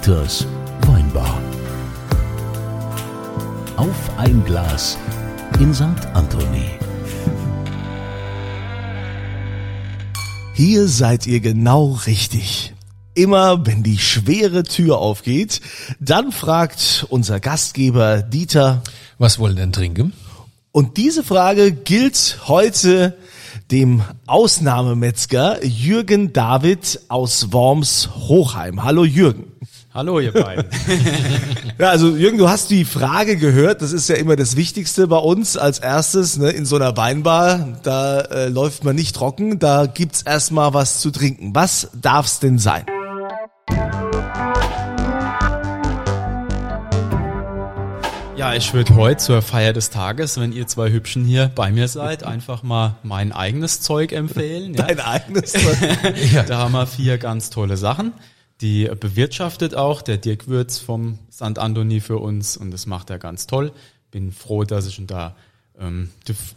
Dieters Weinbar. Auf ein Glas in St. Anthony. Hier seid ihr genau richtig. Immer wenn die schwere Tür aufgeht, dann fragt unser Gastgeber Dieter, Was wollen denn trinken? und diese Frage gilt heute dem Ausnahmemetzger Jürgen David aus Worms Hochheim. Hallo Jürgen. Hallo, ihr beiden. Ja, also Jürgen, du hast die Frage gehört, das ist ja immer das Wichtigste bei uns als erstes, ne, in so einer Weinbar, da äh, läuft man nicht trocken, da gibt's erstmal was zu trinken. Was darf's denn sein? Ja, ich würde heute zur Feier des Tages, wenn ihr zwei Hübschen hier bei mir seid, einfach mal mein eigenes Zeug empfehlen. Ja. Dein eigenes. Da haben wir vier ganz tolle Sachen. Die bewirtschaftet auch der Dirk Würz vom St. Anthony für uns und das macht er ganz toll. Bin froh, dass ich ihn da ähm,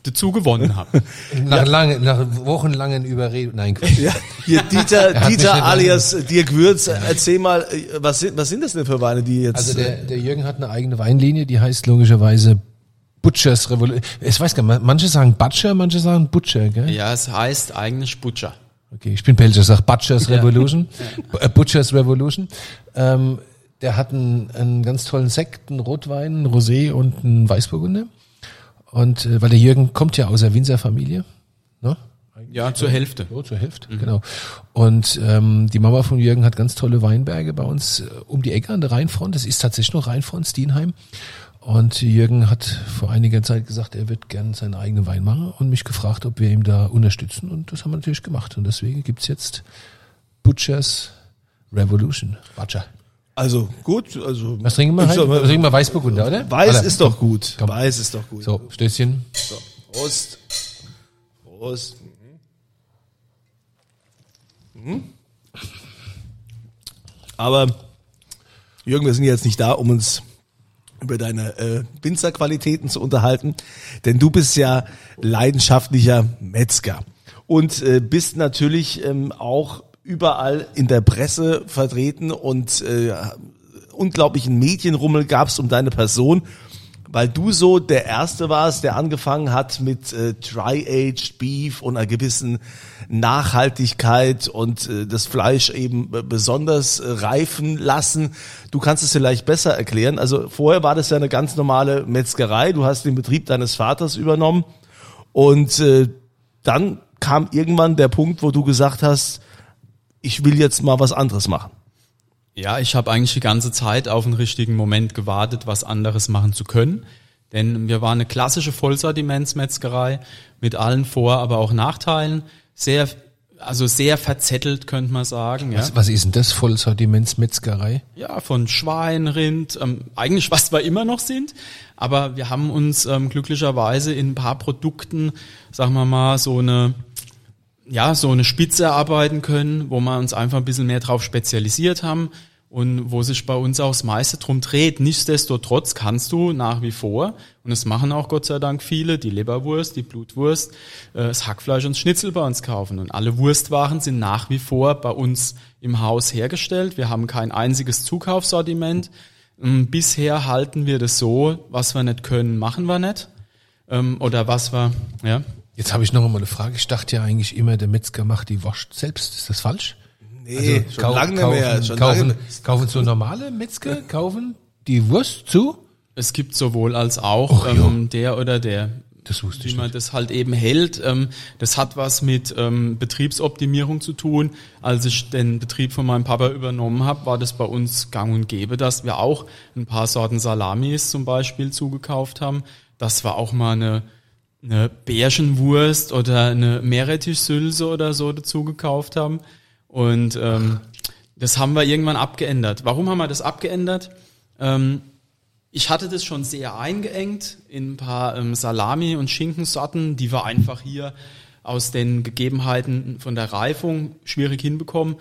dazu gewonnen habe. Nach, lange, nach wochenlangen Überredungen. Nein, Quatsch. ja, hier Dieter, Dieter alias Dirk Würz, erzähl mal, äh, was sind, was sind das denn für Weine, die jetzt... Also der, der Jürgen hat eine eigene Weinlinie, die heißt logischerweise Butchers Revolution. Ich weiß gar nicht, manche sagen Butcher, manche sagen Butcher, gell? Ja, es heißt eigentlich Butcher. Okay, ich bin Belgier, sag Butchers Revolution. Äh, Butchers Revolution. Ähm, der hat einen, einen ganz tollen Sekt, einen Rotwein, einen Rosé und einen Weißburgunder. Und äh, weil der Jürgen kommt ja aus der Winzerfamilie, ne? Ja, zur Hälfte. So, zur Hälfte, genau. Und ähm, die Mama von Jürgen hat ganz tolle Weinberge bei uns äh, um die Ecke an der Rheinfront. Das ist tatsächlich noch Rheinfront, Stienheim. Und Jürgen hat vor einiger Zeit gesagt, er wird gern seinen eigenen Wein machen und mich gefragt, ob wir ihm da unterstützen. Und das haben wir natürlich gemacht. Und deswegen gibt's jetzt Butchers Revolution. Butcher. Also gut, also... Was trinken wir mal, Was trinken wir Weißburgunder, oder? Weiß Alle. ist doch gut. Komm. Weiß ist doch gut. So, Stößchen. So, Prost. Prost. Mhm. Aber Jürgen, wir sind jetzt nicht da, um uns über deine äh, Winzerqualitäten zu unterhalten, denn du bist ja leidenschaftlicher Metzger. Und äh, bist natürlich ähm, auch überall in der Presse vertreten und äh, unglaublichen Medienrummel gab's um deine Person, weil du so der Erste warst, der angefangen hat mit äh, Dry-Aged Beef und einer gewissen Nachhaltigkeit und äh, das Fleisch eben besonders äh, reifen lassen. Du kannst es vielleicht besser erklären. Also vorher war das ja eine ganz normale Metzgerei. Du hast den Betrieb deines Vaters übernommen und äh, dann kam irgendwann der Punkt, wo du gesagt hast, ich will jetzt mal was anderes machen. Ja, ich habe eigentlich die ganze Zeit auf den richtigen Moment gewartet, was anderes machen zu können. Denn wir waren eine klassische Vollsortimentsmetzgerei mit allen Vor-, aber auch Nachteilen. Sehr, also sehr verzettelt, könnte man sagen. Ja, Was, was ist denn das? Vollsortimentsmetzgerei? ja von Schwein, Rind, ähm, eigentlich was wir immer noch sind. Aber wir haben uns ähm, glücklicherweise in ein paar Produkten, sagen wir mal, so eine ja, so eine Spitze erarbeiten können, wo wir uns einfach ein bisschen mehr drauf spezialisiert haben und wo sich bei uns auch das meiste drum dreht. Nichtsdestotrotz kannst du nach wie vor, und das machen auch Gott sei Dank viele, die Leberwurst, die Blutwurst, äh, das Hackfleisch und Schnitzel bei uns kaufen. Und alle Wurstwaren sind nach wie vor bei uns im Haus hergestellt. Wir haben kein einziges Zukaufssortiment. Ähm, Bisher halten wir das so, was wir nicht können, machen wir nicht. Ähm, Oder was wir, ja. Jetzt habe ich noch einmal eine Frage. Ich dachte ja eigentlich immer, der Metzger macht die Wurst selbst. Ist das falsch? Nee, schon kau- lange nicht kaufen, mehr. Schon kaufen, lange, kaufen so normale Metzger, kaufen die Wurst zu? Es gibt sowohl als auch ja. ähm, der oder der. Das wusste Wie ich man nicht. das halt eben hält. Ähm, das hat was mit ähm, Betriebsoptimierung zu tun. Als ich den Betrieb von meinem Papa übernommen habe, war das bei uns gang und gäbe, dass wir auch ein paar Sorten Salamis zum Beispiel zugekauft haben. Das war auch mal eine, eine Bärchenwurst oder eine Meerrettichsülse oder so dazu gekauft haben. Und ähm, das haben wir irgendwann abgeändert. Warum haben wir das abgeändert? Ähm, ich hatte das schon sehr eingeengt in ein paar ähm, Salami- und Schinkensorten, die wir einfach hier aus den Gegebenheiten von der Reifung schwierig hinbekommen.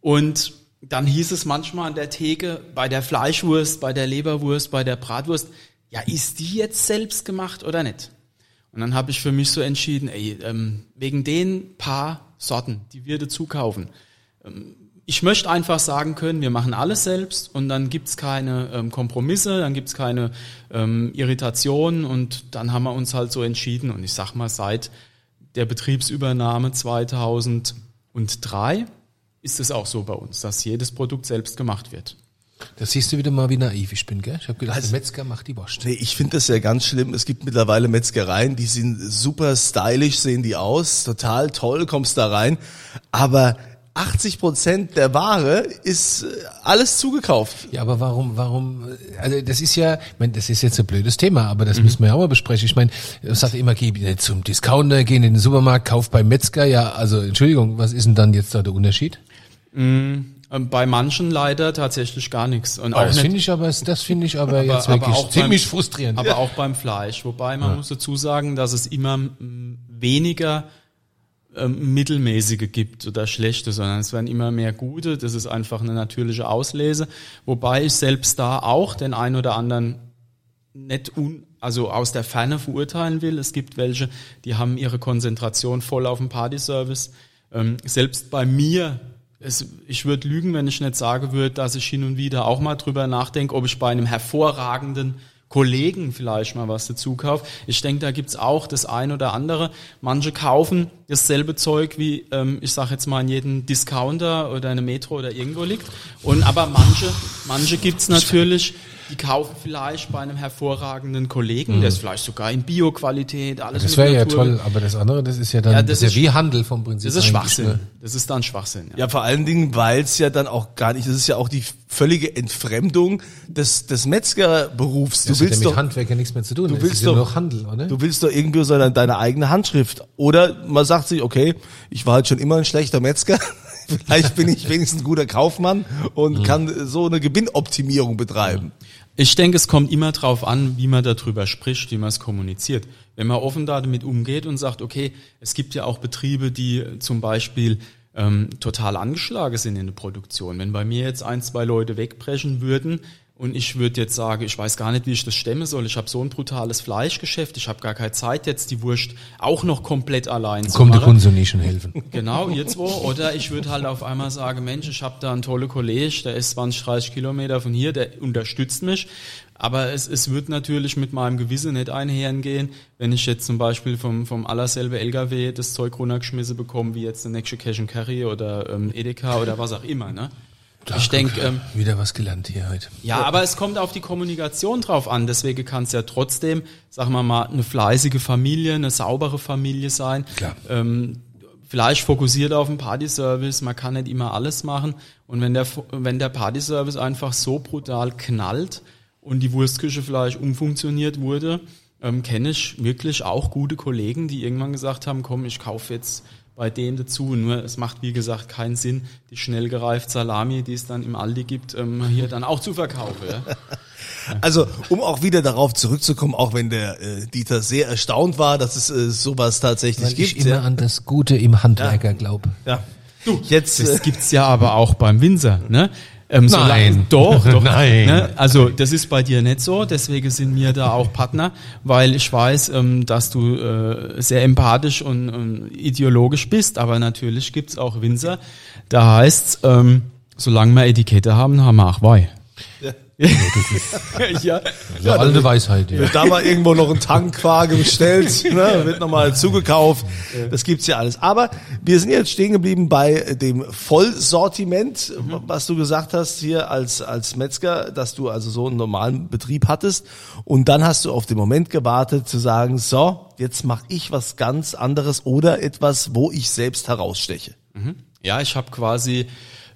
Und dann hieß es manchmal an der Theke, bei der Fleischwurst, bei der Leberwurst, bei der Bratwurst, ja, ist die jetzt selbst gemacht oder nicht? Und dann habe ich für mich so entschieden, ey, ähm, wegen den paar Sorten, die wir dazu kaufen, ähm, ich möchte einfach sagen können, wir machen alles selbst und dann gibt's keine ähm, Kompromisse, dann gibt's keine ähm, Irritationen und dann haben wir uns halt so entschieden und ich sag mal, seit der Betriebsübernahme 2003 ist es auch so bei uns, dass jedes Produkt selbst gemacht wird. Das siehst du wieder mal, wie naiv ich bin, gell? Ich habe gedacht, der Metzger macht die Wurst. Nee, ich finde das ja ganz schlimm. Es gibt mittlerweile Metzgereien, die sind super stylisch, sehen die aus, total toll, kommst da rein. Aber 80 Prozent der Ware ist äh, alles zugekauft. Ja, aber warum, warum, also das ist ja, ich meine, das ist jetzt ein blödes Thema, aber das müssen wir ja auch mal besprechen. Ich meine, ich sage immer, geh nicht zum Discounter, geh in den Supermarkt, kauf beim Metzger, ja, also Entschuldigung, was ist denn dann jetzt da der Unterschied? Ähm, Bei manchen leider tatsächlich gar nichts. Und Oh, das finde ich aber, das finde ich aber, jetzt aber wirklich auch ziemlich beim- frustrierend. Aber auch beim Fleisch. Wobei man muss dazu sagen, dass es immer mm, weniger ähm, mittelmäßige gibt oder schlechte, sondern es werden immer mehr gute. Das ist einfach eine natürliche Auslese. Wobei ich selbst da auch den ein oder anderen nicht un, also aus der Ferne verurteilen will. Es gibt welche, die haben ihre Konzentration voll auf dem Partyservice. Ähm, selbst bei mir, es, ich würde lügen, wenn ich nicht sagen würde, dass ich hin und wieder auch mal drüber nachdenke, ob ich bei einem hervorragenden Kollegen vielleicht mal was dazu kaufe. Ich denke, da gibt's auch das ein oder andere. Manche kaufen dasselbe Zeug wie, ähm, ich sage jetzt mal, in jedem Discounter oder eine Metro oder irgendwo liegt. Und aber manche, manche gibt's natürlich, die kaufen vielleicht bei einem hervorragenden Kollegen, der ist vielleicht sogar in Bio-Qualität, alles das wäre ja toll, aber das andere, das ist ja dann, Ja, das, das ist ja wie Handel vom Prinzip. Das ist Schwachsinn. ne? Das ist dann Schwachsinn. Ja. Ja, vor allen Dingen, weil es ja dann auch gar nicht, das ist ja auch die völlige Entfremdung des, des Metzgerberufs. Du Das hat ja willst mit doch, Handwerker nichts mehr zu tun. du willst ist ja doch- nur noch Handel, oder? du willst doch irgendwie so deine eigene Handschrift. Oder man sagt sich, okay, ich war halt schon immer ein schlechter Metzger. Vielleicht bin ich wenigstens ein guter Kaufmann und kann so eine Gewinnoptimierung betreiben. Ich denke, es kommt immer drauf an, wie man darüber spricht, wie man es kommuniziert. Wenn man offen damit umgeht und sagt, okay, es gibt ja auch Betriebe, die zum Beispiel ähm, total angeschlagen sind in der Produktion. Wenn bei mir jetzt ein, zwei Leute wegbrechen würden und ich würde jetzt sagen, ich weiß gar nicht, wie ich das stemmen soll, ich habe so ein brutales Fleischgeschäft, ich habe gar keine Zeit, jetzt die Wurst auch noch komplett allein zu Kommt der machen. Kunde so nie schon helfen. Genau, jetzt wo. Oder ich würde halt auf einmal sagen, Mensch, ich habe da einen tolle Kollege, der ist 20, 30 Kilometer von hier, der unterstützt mich. Aber es, es wird natürlich mit meinem Gewissen nicht einhergehen, wenn ich jetzt zum Beispiel vom, vom allerselbe LKW das Zeug runtergeschmissen bekomme, wie jetzt eine nächste Cash and Carry oder ähm, Edeka oder was auch immer. Ne? Ich denke, ähm, Wieder was gelernt hier heute. ja, aber es kommt auf die Kommunikation drauf an. Deswegen kann es ja trotzdem, sagen wir mal, eine fleißige Familie, eine saubere Familie sein. Klar. Ähm, vielleicht fokussiert auf den Partyservice. Man kann nicht immer alles machen. Und wenn der, wenn der Partyservice einfach so brutal knallt und die Wurstküche vielleicht umfunktioniert wurde, ähm, kenne ich wirklich auch gute Kollegen, die irgendwann gesagt haben, komm, ich kaufe jetzt bei dem dazu. Nur es macht, wie gesagt, keinen Sinn, die schnell gereift Salami, die es dann im Aldi gibt, ähm, hier dann auch zu verkaufen. Ja? Also, um auch wieder darauf zurückzukommen, auch wenn der äh, Dieter sehr erstaunt war, dass es äh, sowas tatsächlich Weil ich gibt. immer Ja. an das Gute im Handwerker glaube. ja. Du, jetzt äh, Das gibt's ja aber auch beim Winzer, ne? Ähm, solange- Nein. Doch, doch. Nein. Ne? Also das ist bei dir nicht so, deswegen sind wir da auch Partner, weil ich weiß, ähm, dass du äh, sehr empathisch und, und ideologisch bist, aber natürlich gibt's auch Winzer, da heißt's, ähm, solange wir Etikette haben, haben wir auch Weih. Ja. So alte Weisheit, ja. wird da mal irgendwo noch ein Tankwagen bestellt, ne, wird nochmal zugekauft. Das gibt's ja alles. Aber wir sind jetzt stehen geblieben bei dem Vollsortiment, was du gesagt hast hier als, als Metzger, dass du also so einen normalen Betrieb hattest. Und dann hast du auf den Moment gewartet zu sagen, so, jetzt mache ich was ganz anderes oder etwas, wo ich selbst heraussteche. Ja, ich habe quasi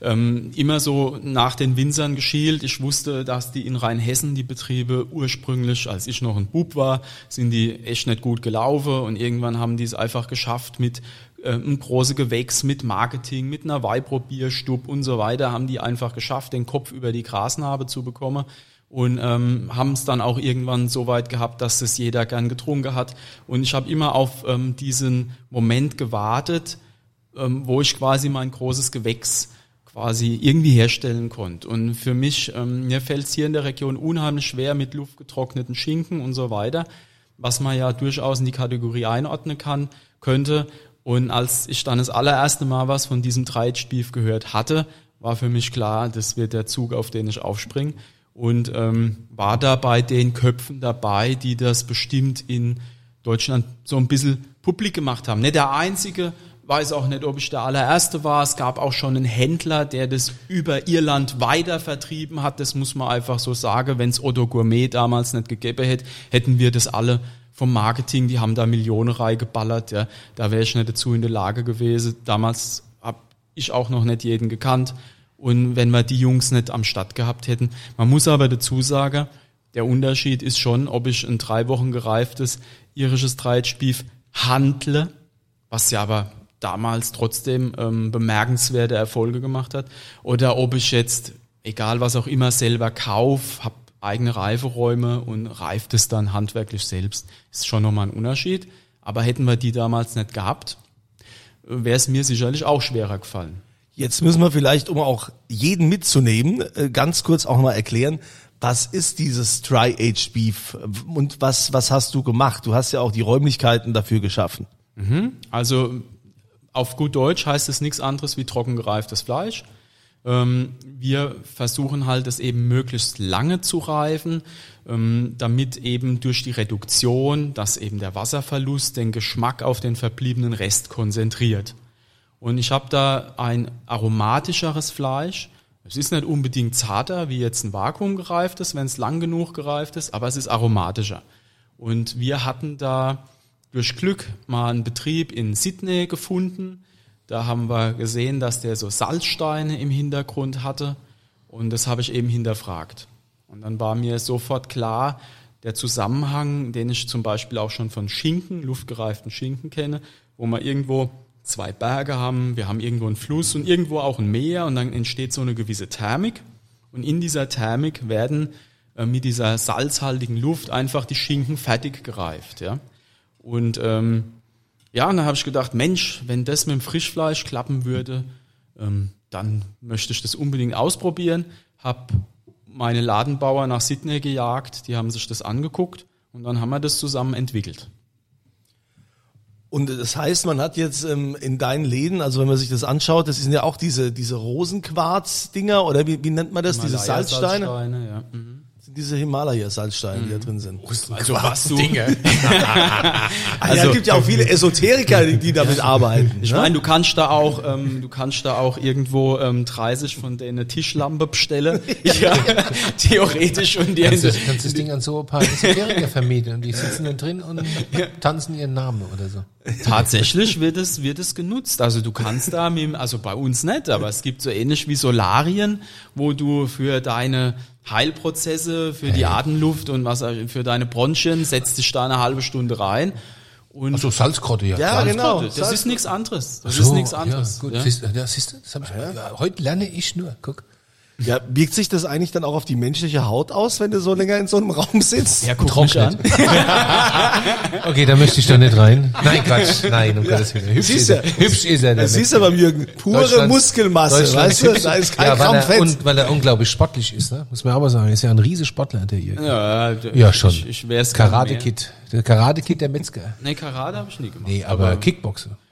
ähm, immer so nach den Winzern geschielt. Ich wusste, dass die in Rheinhessen die Betriebe ursprünglich, als ich noch ein Bub war, sind die echt nicht gut gelaufen und irgendwann haben die es einfach geschafft mit äh, einem großen Gewächs, mit Marketing, mit einer Weihprobierstub und so weiter, haben die einfach geschafft, den Kopf über die Grasnarbe zu bekommen und ähm, haben es dann auch irgendwann so weit gehabt, dass es jeder gern getrunken hat. Und ich habe immer auf ähm, diesen Moment gewartet, ähm, wo ich quasi mein großes Gewächs quasi irgendwie herstellen konnte. Und für mich, ähm, mir fällt es hier in der Region unheimlich schwer mit luftgetrockneten Schinken und so weiter, was man ja durchaus in die Kategorie einordnen kann, könnte. Und als ich dann das allererste Mal was von diesem Dreitspief gehört hatte, war für mich klar, das wird der Zug, auf den ich aufspringe. Und ähm, war da bei den Köpfen dabei, die das bestimmt in Deutschland so ein bisschen publik gemacht haben. Nicht der einzige, weiß auch nicht, ob ich der allererste war. Es gab auch schon einen Händler, der das über Irland weiter vertrieben hat. Das muss man einfach so sagen. Wenn es Otto Gourmet damals nicht gegeben hätte, hätten wir das alle vom Marketing, die haben da Millionen reingeballert. Ja. Da wäre ich nicht dazu in der Lage gewesen. Damals habe ich auch noch nicht jeden gekannt. Und wenn wir die Jungs nicht am Start gehabt hätten. Man muss aber dazu sagen, der Unterschied ist schon, ob ich ein drei Wochen gereiftes irisches Dreitspief handle, was ja aber damals trotzdem ähm, bemerkenswerte Erfolge gemacht hat, oder ob ich jetzt, egal was auch immer, selber kauf, habe eigene Reiferäume und reift es dann handwerklich selbst. Ist schon nochmal ein Unterschied. Aber hätten wir die damals nicht gehabt, wäre es mir sicherlich auch schwerer gefallen. Jetzt müssen wir vielleicht, um auch jeden mitzunehmen, äh, ganz kurz auch mal erklären, was ist dieses Dry-Aged Beef und was, was hast du gemacht? Du hast ja auch die Räumlichkeiten dafür geschaffen. Mhm. Also auf gut Deutsch heißt es nichts anderes wie trocken gereiftes Fleisch. Ähm, wir versuchen halt, es eben möglichst lange zu reifen, ähm, damit eben durch die Reduktion, dass eben der Wasserverlust den Geschmack auf den verbliebenen Rest konzentriert. Und ich habe da ein aromatischeres Fleisch. Es ist nicht unbedingt zarter wie jetzt ein Vakuum gereiftes, wenn es lang genug gereift ist, aber es ist aromatischer. Und wir hatten da durch Glück mal einen Betrieb in Sydney gefunden, da haben wir gesehen, dass der so Salzsteine im Hintergrund hatte und das habe ich eben hinterfragt. Und dann war mir sofort klar, der Zusammenhang, den ich zum Beispiel auch schon von Schinken, luftgereiften Schinken kenne, wo wir irgendwo zwei Berge haben, wir haben irgendwo einen Fluss und irgendwo auch ein Meer und dann entsteht so eine gewisse Thermik. Und in dieser Thermik werden äh, mit dieser salzhaltigen Luft einfach die Schinken fertig gereift. Ja? Und ähm, ja, und dann habe ich gedacht, Mensch, wenn das mit dem Frischfleisch klappen würde, ähm, dann möchte ich das unbedingt ausprobieren. Hab meine Ladenbauer nach Sydney gejagt, die haben sich das angeguckt und dann haben wir das zusammen entwickelt. Und das heißt, man hat jetzt ähm, in deinen Läden, also wenn man sich das anschaut, das sind ja auch diese, diese Rosenquarz-Dinger oder wie, wie nennt man das, diese Salzsteine? Salzsteine ja. Mhm diese Himalaya-Salzsteine, die da drin sind. Also was du. Dinge. also, ja, es gibt ja auch viele Esoteriker, die, die damit arbeiten. Ich ne? meine, du kannst da auch, ähm, du kannst da auch irgendwo ähm, 30 von denen Tischlampe bestellen. ja. Theoretisch und die kannst, du, kannst das Ding an so ein paar Esoteriker vermieten und die sitzen da drin und tanzen ihren Namen oder so. Tatsächlich wird es, wird es genutzt. Also du kannst da mit, also bei uns nicht, aber es gibt so ähnlich wie Solarien, wo du für deine Heilprozesse für die Atemluft und was für deine Bronchien, setzt dich da eine halbe Stunde rein. Und also Salzgrotte, ja. Ja, Salzgrotte. genau. Das Salzgrotte. ist nichts anderes. Das so, ist nichts anderes. Ja, gut. Ja. Siehst, ja, siehst du, das hab ich, ja. heute lerne ich nur. Guck. Ja, wirkt sich das eigentlich dann auch auf die menschliche Haut aus, wenn du so länger in so einem Raum sitzt? Ja, guck mich an. okay, da möchte ich doch nicht rein. Nein, Quatsch. Nein, um ja. Gottes Willen. Hübsch ist er. Hübsch ist er. Das siehst du beim Jürgen. Pure Muskelmasse, weißt du? Da ist kein ja, Gramm Fett. Und weil er unglaublich sportlich ist, ne? Muss man aber sagen. Er ist ja ein riese Sportler, der Jürgen. Ja, ja schon. Ich, ich wär's Karate-Kid. Der Karate-Kid der Metzger. Nee, Karate habe ich nie gemacht. Nee, aber, aber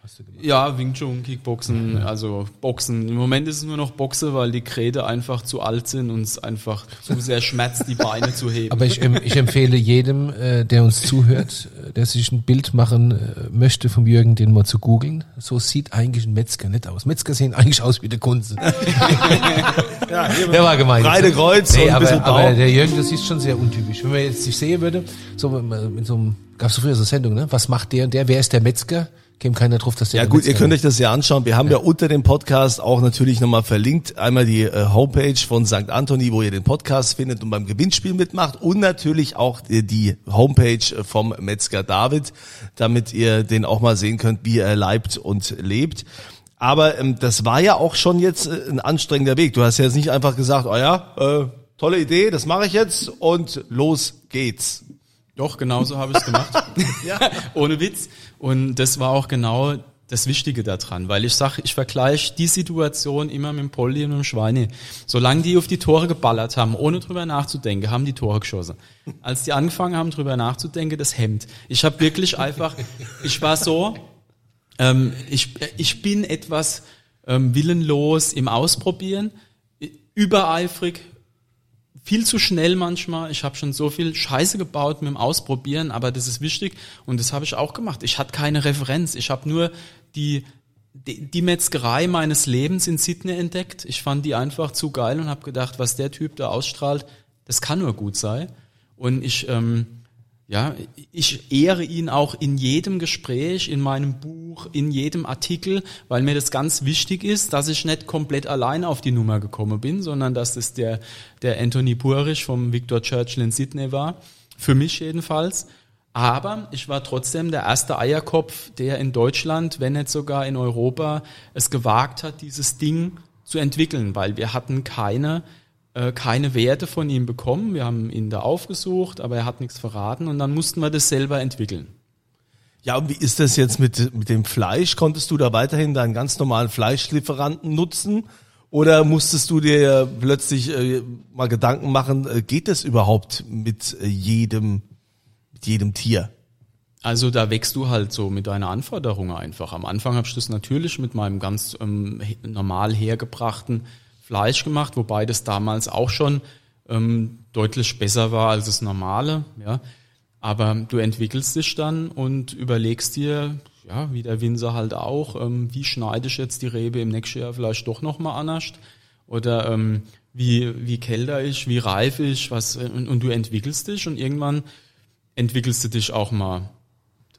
Kickboxen. Ja, Wing Chun, Kickboxen, mhm. also Boxen. Im Moment ist es nur noch Boxe, weil die Kräte einfach zu alt sind und es einfach zu sehr schmerzt, die Beine zu heben. Aber ich, ich empfehle jedem, äh, der uns zuhört, äh, der sich ein Bild machen äh, möchte vom Jürgen, den mal zu googeln. So sieht eigentlich ein Metzger nicht aus. Metzger sehen eigentlich aus wie der Kunze. ja, der war gemeint. Breite Kreuz nee, und ein aber, aber der Jürgen, das ist schon sehr untypisch. Wenn man jetzt sich sehen würde, so mit so einem, gab's so früher so Sendung, ne? Was macht der und der? Wer ist der Metzger? Käme keiner drauf, dass der Ja gut, ihr könnt euch das ja anschauen. Wir haben ja, ja unter dem Podcast auch natürlich nochmal verlinkt. Einmal die äh, Homepage von St. Anthony, wo ihr den Podcast findet und beim Gewinnspiel mitmacht. Und natürlich auch die, die Homepage vom Metzger David, damit ihr den auch mal sehen könnt, wie er leibt und lebt. Aber ähm, das war ja auch schon jetzt äh, ein anstrengender Weg. Du hast ja jetzt nicht einfach gesagt, oh ja, äh, tolle Idee, das mache ich jetzt und los geht's. Doch, genauso habe ich es gemacht. ja. Ohne Witz. Und das war auch genau das Wichtige daran, weil ich sage, ich vergleiche die Situation immer mit dem Polly und dem Schweine. Solange die auf die Tore geballert haben, ohne drüber nachzudenken, haben die Tore geschossen. Als die angefangen haben, drüber nachzudenken, das Hemd. Ich habe wirklich einfach, ich war so, ähm, ich, ich bin etwas ähm, willenlos im Ausprobieren, übereifrig, viel zu schnell manchmal. Ich habe schon so viel Scheiße gebaut mit dem Ausprobieren, aber das ist wichtig und das habe ich auch gemacht. Ich hatte keine Referenz. Ich habe nur die, die, die Metzgerei meines Lebens in Sydney entdeckt. Ich fand die einfach zu geil und habe gedacht, was der Typ da ausstrahlt, das kann nur gut sein. Und ich ähm, ja, ich ehre ihn auch in jedem Gespräch, in meinem Buch, in jedem Artikel, weil mir das ganz wichtig ist, dass ich nicht komplett allein auf die Nummer gekommen bin, sondern dass das der, der Anthony Purich vom Victor Churchill in Sydney war. Für mich jedenfalls. Aber ich war trotzdem der erste Eierkopf, der in Deutschland, wenn nicht sogar in Europa, es gewagt hat, dieses Ding zu entwickeln, weil wir hatten keine äh, keine Werte von ihm bekommen. Wir haben ihn da aufgesucht, aber er hat nichts verraten und dann mussten wir das selber entwickeln. Ja, und wie ist das jetzt mit, mit dem Fleisch? Konntest du da weiterhin deinen ganz normalen Fleischlieferanten nutzen? Oder musstest du dir plötzlich äh, mal Gedanken machen, äh, geht das überhaupt mit äh, jedem, mit jedem Tier? Also da wächst du halt so mit deiner Anforderung einfach. Am Anfang habe ich das natürlich mit meinem ganz ähm, normal hergebrachten Fleisch gemacht, wobei das damals auch schon ähm, deutlich besser war als das normale. Ja. Aber du entwickelst dich dann und überlegst dir, ja, wie der Winzer halt auch, ähm, wie schneide ich jetzt die Rebe im nächsten Jahr vielleicht doch nochmal anders? Oder ähm, wie, wie kälter ich, wie reif ich, was, und, und, du entwickelst dich und irgendwann entwickelst du dich auch mal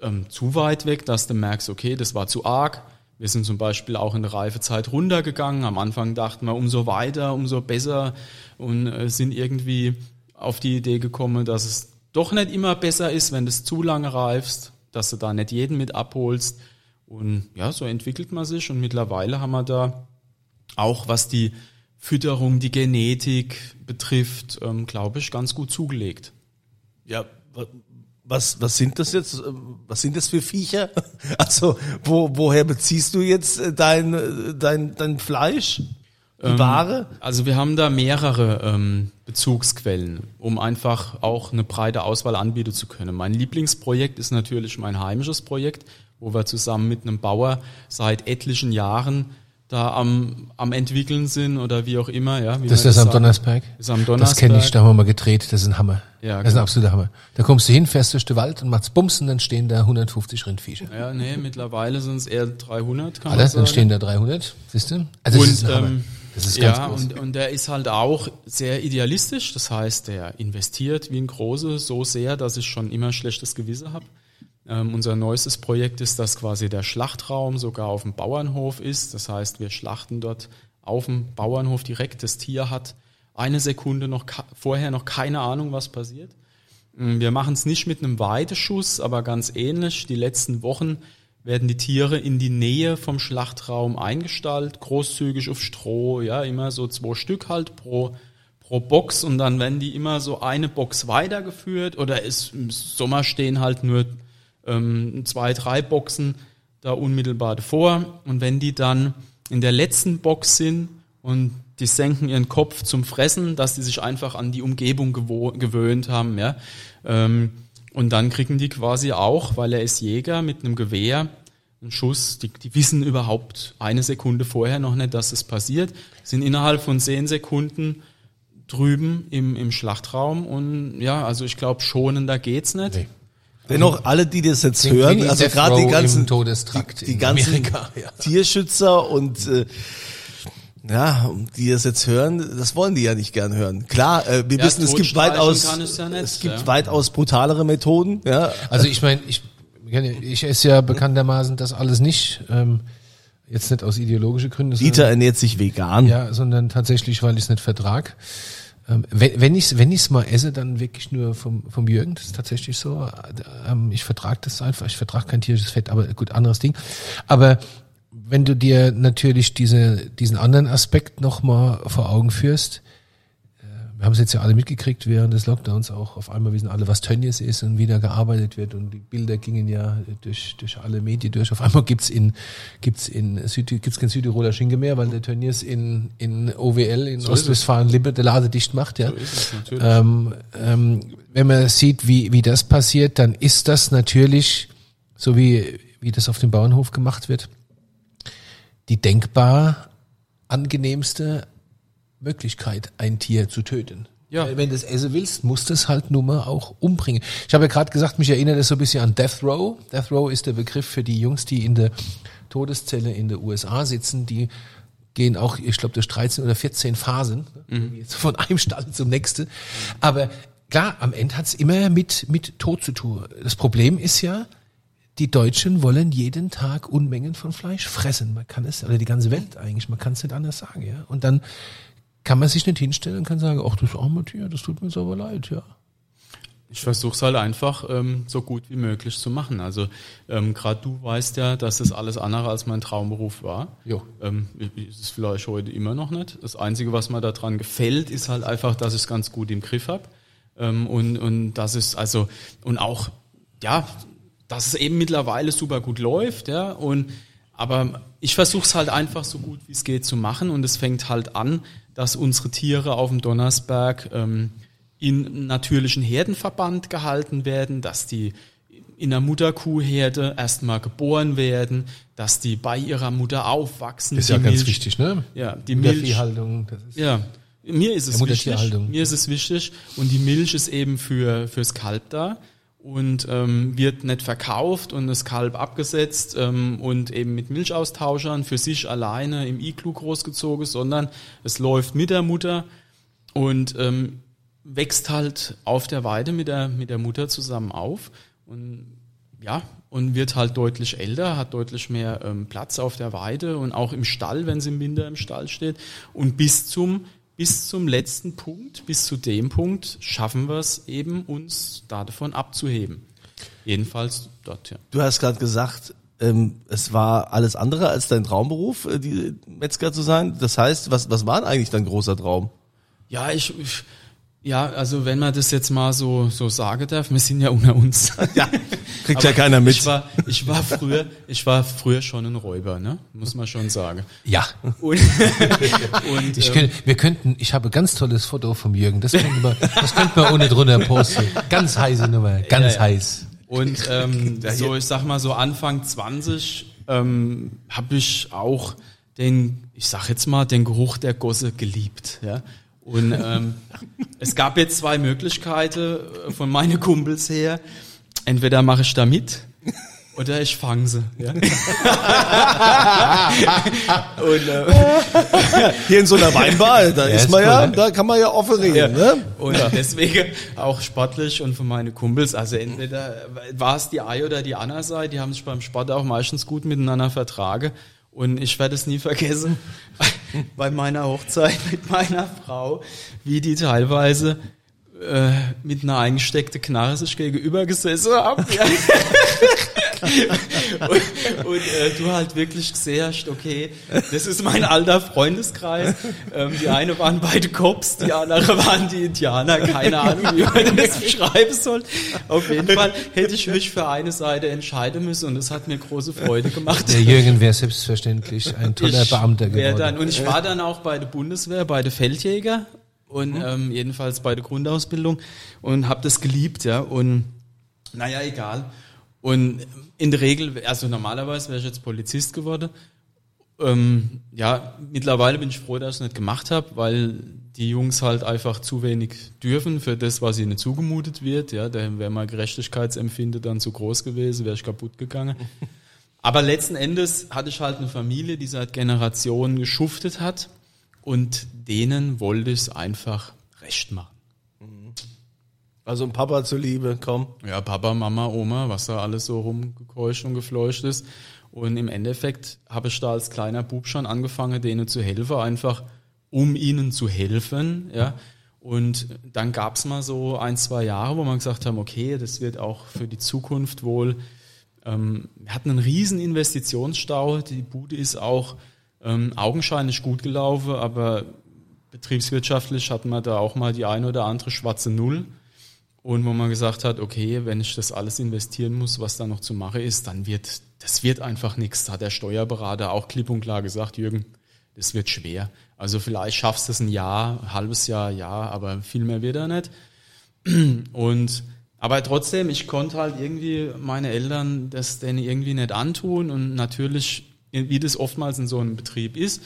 ähm, zu weit weg, dass du merkst, okay, das war zu arg, wir sind zum Beispiel auch in der Reifezeit runtergegangen. Am Anfang dachten wir, umso weiter, umso besser und äh, sind irgendwie auf die Idee gekommen, dass es doch nicht immer besser ist, wenn du es zu lange reifst, dass du da nicht jeden mit abholst. Und ja, so entwickelt man sich und mittlerweile haben wir da auch, was die Fütterung, die Genetik betrifft, ähm, glaube ich, ganz gut zugelegt. Ja, was, was sind das jetzt? Was sind das für Viecher? Also, wo, woher beziehst du jetzt äh, dein, äh, dein, dein Fleisch? Die ähm, Ware? Also wir haben da mehrere ähm, Bezugsquellen, um einfach auch eine breite Auswahl anbieten zu können. Mein Lieblingsprojekt ist natürlich mein heimisches Projekt, wo wir zusammen mit einem Bauer seit etlichen Jahren da am, am entwickeln sind oder wie auch immer. Ja, das ist das, am Donnersberg? Das ist am Donnersberg. Das kenne ich, da haben wir mal gedreht, das ist ein Hammer. Ja, das ist ein genau. absoluter Hammer. Da kommst du hin, fährst durch den Wald und machst Bums und dann stehen da 150 Rindviecher. Ja, nee, mittlerweile sind es eher 300, kann Alter, man sagen. dann stehen da 300, siehst du? Also und, das ist, ähm, das ist ganz ja, groß. Und, und der ist halt auch sehr idealistisch, das heißt, der investiert wie ein Große so sehr, dass ich schon immer schlechtes Gewissen habe. Ähm, unser neuestes Projekt ist, dass quasi der Schlachtraum sogar auf dem Bauernhof ist. Das heißt, wir schlachten dort auf dem Bauernhof direkt. Das Tier hat eine Sekunde noch vorher noch keine Ahnung, was passiert. Ähm, wir machen es nicht mit einem Weideschuss, aber ganz ähnlich. Die letzten Wochen werden die Tiere in die Nähe vom Schlachtraum eingestallt, großzügig auf Stroh, ja, immer so zwei Stück halt pro, pro Box und dann werden die immer so eine Box weitergeführt oder ist, im Sommer stehen halt nur ähm, zwei, drei Boxen da unmittelbar davor. Und wenn die dann in der letzten Box sind und die senken ihren Kopf zum Fressen, dass die sich einfach an die Umgebung gewöhnt haben, ja. Ähm, und dann kriegen die quasi auch, weil er ist Jäger mit einem Gewehr, einen Schuss, die, die wissen überhaupt eine Sekunde vorher noch nicht, dass es passiert, sind innerhalb von zehn Sekunden drüben im, im Schlachtraum und ja, also ich glaube, schonender geht's nicht. Nee. Dennoch alle, die das jetzt Den hören, also gerade die ganzen, die, die ganzen Amerika, ja. Tierschützer und äh, ja, die das jetzt hören, das wollen die ja nicht gern hören. Klar, äh, wir ja, wissen, es gibt weitaus, es, ja nicht, es gibt weitaus brutalere Methoden. Ja. Also ich meine, ich, ich esse ja bekanntermaßen das alles nicht. Ähm, jetzt nicht aus ideologischen Gründen. Dieter ernährt sich vegan. Ja, sondern tatsächlich, weil ich es nicht vertrag. Ähm, wenn, wenn ich es wenn ich's mal esse, dann wirklich nur vom, vom Jürgen, das ist tatsächlich so. Ähm, ich vertrage das einfach, ich vertrage kein tierisches Fett, aber gut, anderes Ding. Aber wenn du dir natürlich diese, diesen anderen Aspekt nochmal vor Augen führst, wir haben es jetzt ja alle mitgekriegt während des Lockdowns auch. Auf einmal wissen alle, was Tönnies ist und wie da gearbeitet wird. Und die Bilder gingen ja durch, durch alle Medien durch. Auf einmal gibt's in, gibt's in Süd, gibt's kein Südtiroler Schinken mehr, weil der Tönnies in, in OWL, in so Ostwestfalen-Lippe, der Lade dicht macht, ja. So es, ähm, ähm, wenn man sieht, wie, wie das passiert, dann ist das natürlich, so wie, wie das auf dem Bauernhof gemacht wird, die denkbar angenehmste Möglichkeit, ein Tier zu töten. Ja. Wenn du es essen willst, musst du es halt nur mal auch umbringen. Ich habe ja gerade gesagt, mich erinnert das so ein bisschen an Death Row. Death Row ist der Begriff für die Jungs, die in der Todeszelle in der USA sitzen, die gehen auch, ich glaube, durch 13 oder 14 Phasen, ne? von einem Stall zum nächsten. Aber klar, am Ende hat's immer mit, mit Tod zu tun. Das Problem ist ja, die Deutschen wollen jeden Tag Unmengen von Fleisch fressen. Man kann es, oder die ganze Welt eigentlich, man kann es nicht anders sagen, ja. Und dann kann man sich nicht hinstellen und kann sagen, ach, das arme Tier, das tut mir so aber leid, ja. Ich versuche es halt einfach ähm, so gut wie möglich zu machen. Also ähm, gerade du weißt ja, dass das alles andere als mein Traumberuf war. Jo. Ähm, ist es vielleicht heute immer noch nicht. Das Einzige, was mir daran gefällt, ist halt einfach, dass ich es ganz gut im Griff habe. Ähm, und, und das ist also und auch ja, dass es eben mittlerweile super gut läuft, ja. Und aber ich versuche es halt einfach so gut wie es geht zu machen und es fängt halt an, dass unsere Tiere auf dem Donnersberg ähm, in natürlichen Herdenverband gehalten werden, dass die in der Mutterkuhherde erstmal geboren werden, dass die bei ihrer Mutter aufwachsen. Das ist ja ganz Milch- wichtig, ne? Ja, die Milch. Mutterviehhaltung, das ist Ja, mir ist es wichtig. Mir ist es wichtig und die Milch ist eben für fürs Kalb da und ähm, wird nicht verkauft und das Kalb abgesetzt ähm, und eben mit Milchaustauschern für sich alleine im Iglu großgezogen, sondern es läuft mit der Mutter und ähm, wächst halt auf der Weide mit der mit der Mutter zusammen auf und ja, und wird halt deutlich älter, hat deutlich mehr ähm, Platz auf der Weide und auch im Stall, wenn sie im Winter im Stall steht. Und bis zum, bis zum letzten Punkt, bis zu dem Punkt, schaffen wir es eben, uns davon abzuheben. Jedenfalls dort, ja. Du hast gerade gesagt, ähm, es war alles andere als dein Traumberuf, äh, die Metzger zu sein. Das heißt, was, was war denn eigentlich dein großer Traum? Ja, ich, ich ja, also wenn man das jetzt mal so, so sagen darf, wir sind ja unter uns. Ja, kriegt ja keiner mit. Ich war, ich war früher, ich war früher schon ein Räuber, ne? Muss man schon sagen. ja. Und, und Ich ähm, könnte, wir könnten, ich habe ein ganz tolles Foto vom Jürgen, das könnten wir, das könnten wir ohne drunter posten. Ganz heiße Nummer, ganz Ja, ja. heiß. Und ähm, so, ich sag mal so Anfang 20 ähm, habe ich auch den, ich sag jetzt mal, den Geruch der Gosse geliebt. Ja? Und ähm, es gab jetzt zwei Möglichkeiten äh, von meinen Kumpels her. Entweder mache ich da mit oder ich fange sie. Ja? Und, äh, Hier in so einer Weinbar, da ist ist man cool, ja, da kann man ja offen reden, ne? Und deswegen auch sportlich und von meinen Kumpels, also entweder war es die eine oder die andere Seite, die haben sich beim Sport auch meistens gut miteinander vertragen. Und ich werde es nie vergessen, bei meiner Hochzeit mit meiner Frau, wie die teilweise äh, mit einer eingesteckten Knarre sich gegenüber gesessen haben. Ja. und und äh, du halt wirklich gesehen hast, okay, das ist mein alter Freundeskreis. Ähm, die eine waren beide Cops, die andere waren die Indianer. Keine Ahnung, wie man das beschreiben soll. Auf jeden Fall hätte ich mich für eine Seite entscheiden müssen und das hat mir große Freude gemacht. Der Jürgen wäre selbstverständlich ein toller Ich Beamter geworden. Dann, und ich war dann auch bei der Bundeswehr, bei der Feldjäger und ähm, jedenfalls bei der Grundausbildung und habe das geliebt, ja. Und naja, egal. Und in der Regel, also normalerweise wäre ich jetzt Polizist geworden. Ähm, ja, mittlerweile bin ich froh, dass ich es nicht gemacht habe, weil die Jungs halt einfach zu wenig dürfen für das, was ihnen zugemutet wird. Ja, da wäre mein Gerechtigkeitsempfinden dann zu groß gewesen, wäre ich kaputt gegangen. Aber letzten Endes hatte ich halt eine Familie, die seit Generationen geschuftet hat und denen wollte ich es einfach recht machen. Also ein Papa zuliebe, komm. Ja, Papa, Mama, Oma, was da alles so rumgekeuscht und gefleucht ist. Und im Endeffekt habe ich da als kleiner Bub schon angefangen, denen zu helfen, einfach um ihnen zu helfen. Ja. Und dann gab's mal so ein, zwei Jahre, wo man gesagt haben, okay, das wird auch für die Zukunft wohl. Ähm, wir hatten einen riesen Investitionsstau. Die Bude ist auch ähm, augenscheinlich gut gelaufen, aber betriebswirtschaftlich hatten wir da auch mal die eine oder andere schwarze Null. Und wo man gesagt hat, okay, wenn ich das alles investieren muss, was da noch zu machen ist, dann wird, das wird einfach nichts. Da hat der Steuerberater auch klipp und klar gesagt, Jürgen, das wird schwer. Also vielleicht schaffst du es ein Jahr, ein halbes Jahr, ja, aber viel mehr wird er nicht. Und, aber trotzdem, ich konnte halt irgendwie meine Eltern das denen irgendwie nicht antun und natürlich wie das oftmals in so einem Betrieb ist,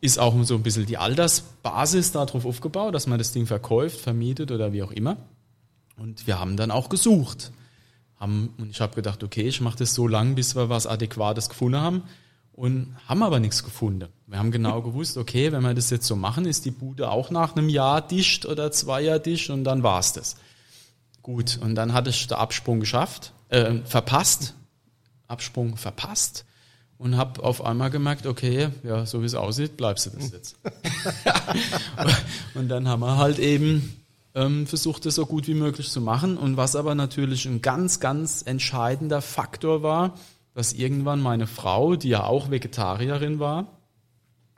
ist auch so ein bisschen die Altersbasis darauf aufgebaut, dass man das Ding verkauft, vermietet oder wie auch immer. Und wir haben dann auch gesucht. Haben, und ich habe gedacht, okay, ich mache das so lang, bis wir was Adäquates gefunden haben. Und haben aber nichts gefunden. Wir haben genau gewusst, okay, wenn wir das jetzt so machen, ist die Bude auch nach einem Jahr dicht oder zwei Jahr dicht und dann war's das. Gut, und dann hatte ich den Absprung geschafft, äh, verpasst, Absprung verpasst und habe auf einmal gemerkt, okay, ja, so wie es aussieht, bleibst du das jetzt. und dann haben wir halt eben ähm, versucht, das so gut wie möglich zu machen. Und was aber natürlich ein ganz, ganz entscheidender Faktor war, dass irgendwann meine Frau, die ja auch Vegetarierin war,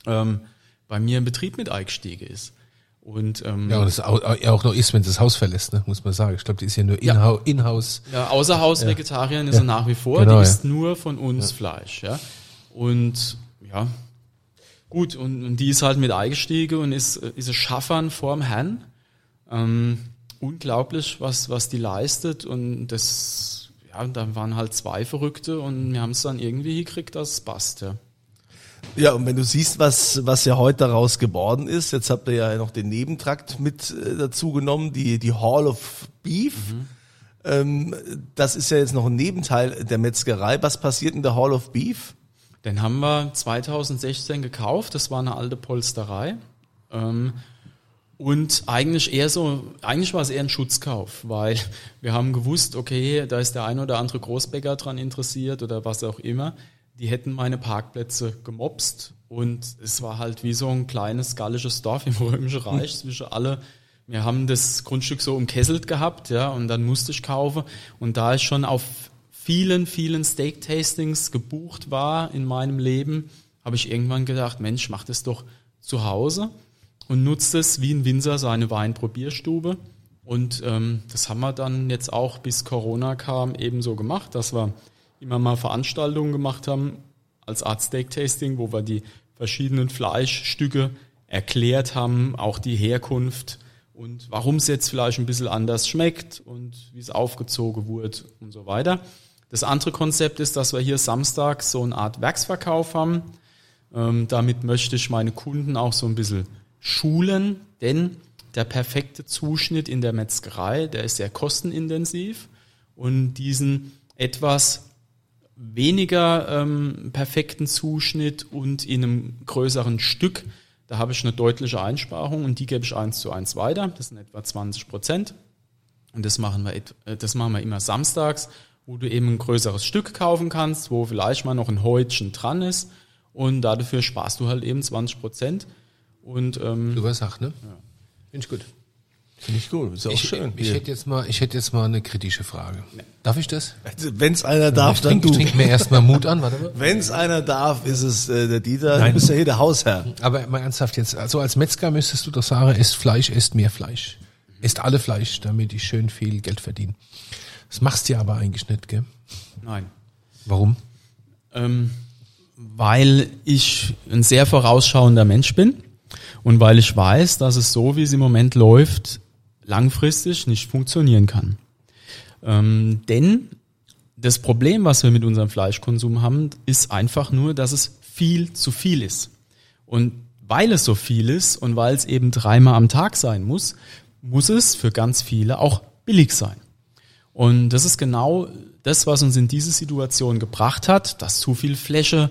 ähm, bei mir im Betrieb mit eingestiegen ist. Und, ähm, Ja, und das auch, auch noch ist, wenn sie das Haus verlässt, ne, muss man sagen. Ich glaube, die ist ja nur Ja. in in-house. Ja, außerhaus Vegetarierin ist Ja. er nach wie vor, Genau, die ja. isst nur von uns Fleisch, ja. Und ja, gut, und, und die ist halt mit eingestiegen und ist, ist ein Schaffern vorm Herrn. Ähm, unglaublich, was, was die leistet und das, ja, da waren halt zwei Verrückte und wir haben es dann irgendwie gekriegt, dass es passt, ja. Ja, und wenn du siehst, was, was ja heute daraus geworden ist, jetzt habt ihr ja noch den Nebentrakt mit äh, dazu genommen, die, die Hall of Beef. Ähm, das ist ja jetzt noch ein Nebenteil der Metzgerei. Was passiert in der Hall of Beef? Den haben wir 2016 gekauft. Das war eine alte Polsterei. Ähm, und eigentlich eher so, eigentlich war es eher ein Schutzkauf, weil wir haben gewusst, okay, da ist der ein oder andere Großbäcker dran interessiert oder was auch immer. Die hätten meine Parkplätze gemobst und es war halt wie so ein kleines gallisches Dorf im Römischen Reich zwischen alle. Wir haben das Grundstück so umkesselt gehabt, ja, und dann musste ich kaufen. Und da ich schon auf vielen, vielen Steak-Tastings gebucht war in meinem Leben, habe ich irgendwann gedacht, Mensch, mach das doch zu Hause und nutzt es wie ein Winzer seine Weinprobierstube. Und ähm, das haben wir dann jetzt auch, bis Corona kam, ebenso gemacht, dass wir immer mal Veranstaltungen gemacht haben als Art Steak-Tasting, wo wir die verschiedenen Fleischstücke erklärt haben, auch die Herkunft und warum es jetzt vielleicht ein bisschen anders schmeckt und wie es aufgezogen wurde und so weiter. Das andere Konzept ist, dass wir hier Samstag so eine Art Werksverkauf haben. Ähm, damit möchte ich meine Kunden auch so ein bisschen schulen, denn der perfekte Zuschnitt in der Metzgerei, der ist sehr kostenintensiv und diesen etwas weniger ähm, perfekten Zuschnitt und in einem größeren Stück, da habe ich eine deutliche Einsparung und die gebe ich eins zu eins weiter. Das sind etwa 20 Prozent. Und das machen wir, äh, das machen wir immer samstags, wo du eben ein größeres Stück kaufen kannst, wo vielleicht mal noch ein Häutchen dran ist. Und dafür sparst du halt eben 20 Prozent. Und ähm, Super Sache, ne? Finde ich gut. Finde ich gut, ist auch Ich, schön. ich hätte jetzt mal, ich hätte jetzt mal eine kritische Frage. Darf ich das? Wenn es einer darf, ich dann trinke du. trink mir erstmal Mut an, warte mal. Wenn es einer darf, ist es äh, der Dieter. Nein. Du bist ja hier der Hausherr. Aber mal ernsthaft jetzt, also als Metzger müsstest du doch sagen, esst Fleisch, esst mehr Fleisch. Esst alle Fleisch, damit ich schön viel Geld verdiene. Das machst du ja aber eigentlich nicht, gell? nein. Warum? Ähm, weil ich ein sehr vorausschauender Mensch bin und weil ich weiß, dass es so, wie es im Moment läuft, langfristig nicht funktionieren kann. Ähm, denn das Problem, was wir mit unserem Fleischkonsum haben, ist einfach nur, dass es viel zu viel ist. Und weil es so viel ist und weil es eben dreimal am Tag sein muss, muss es für ganz viele auch billig sein. Und das ist genau das, was uns in diese Situation gebracht hat, dass zu viel Fläche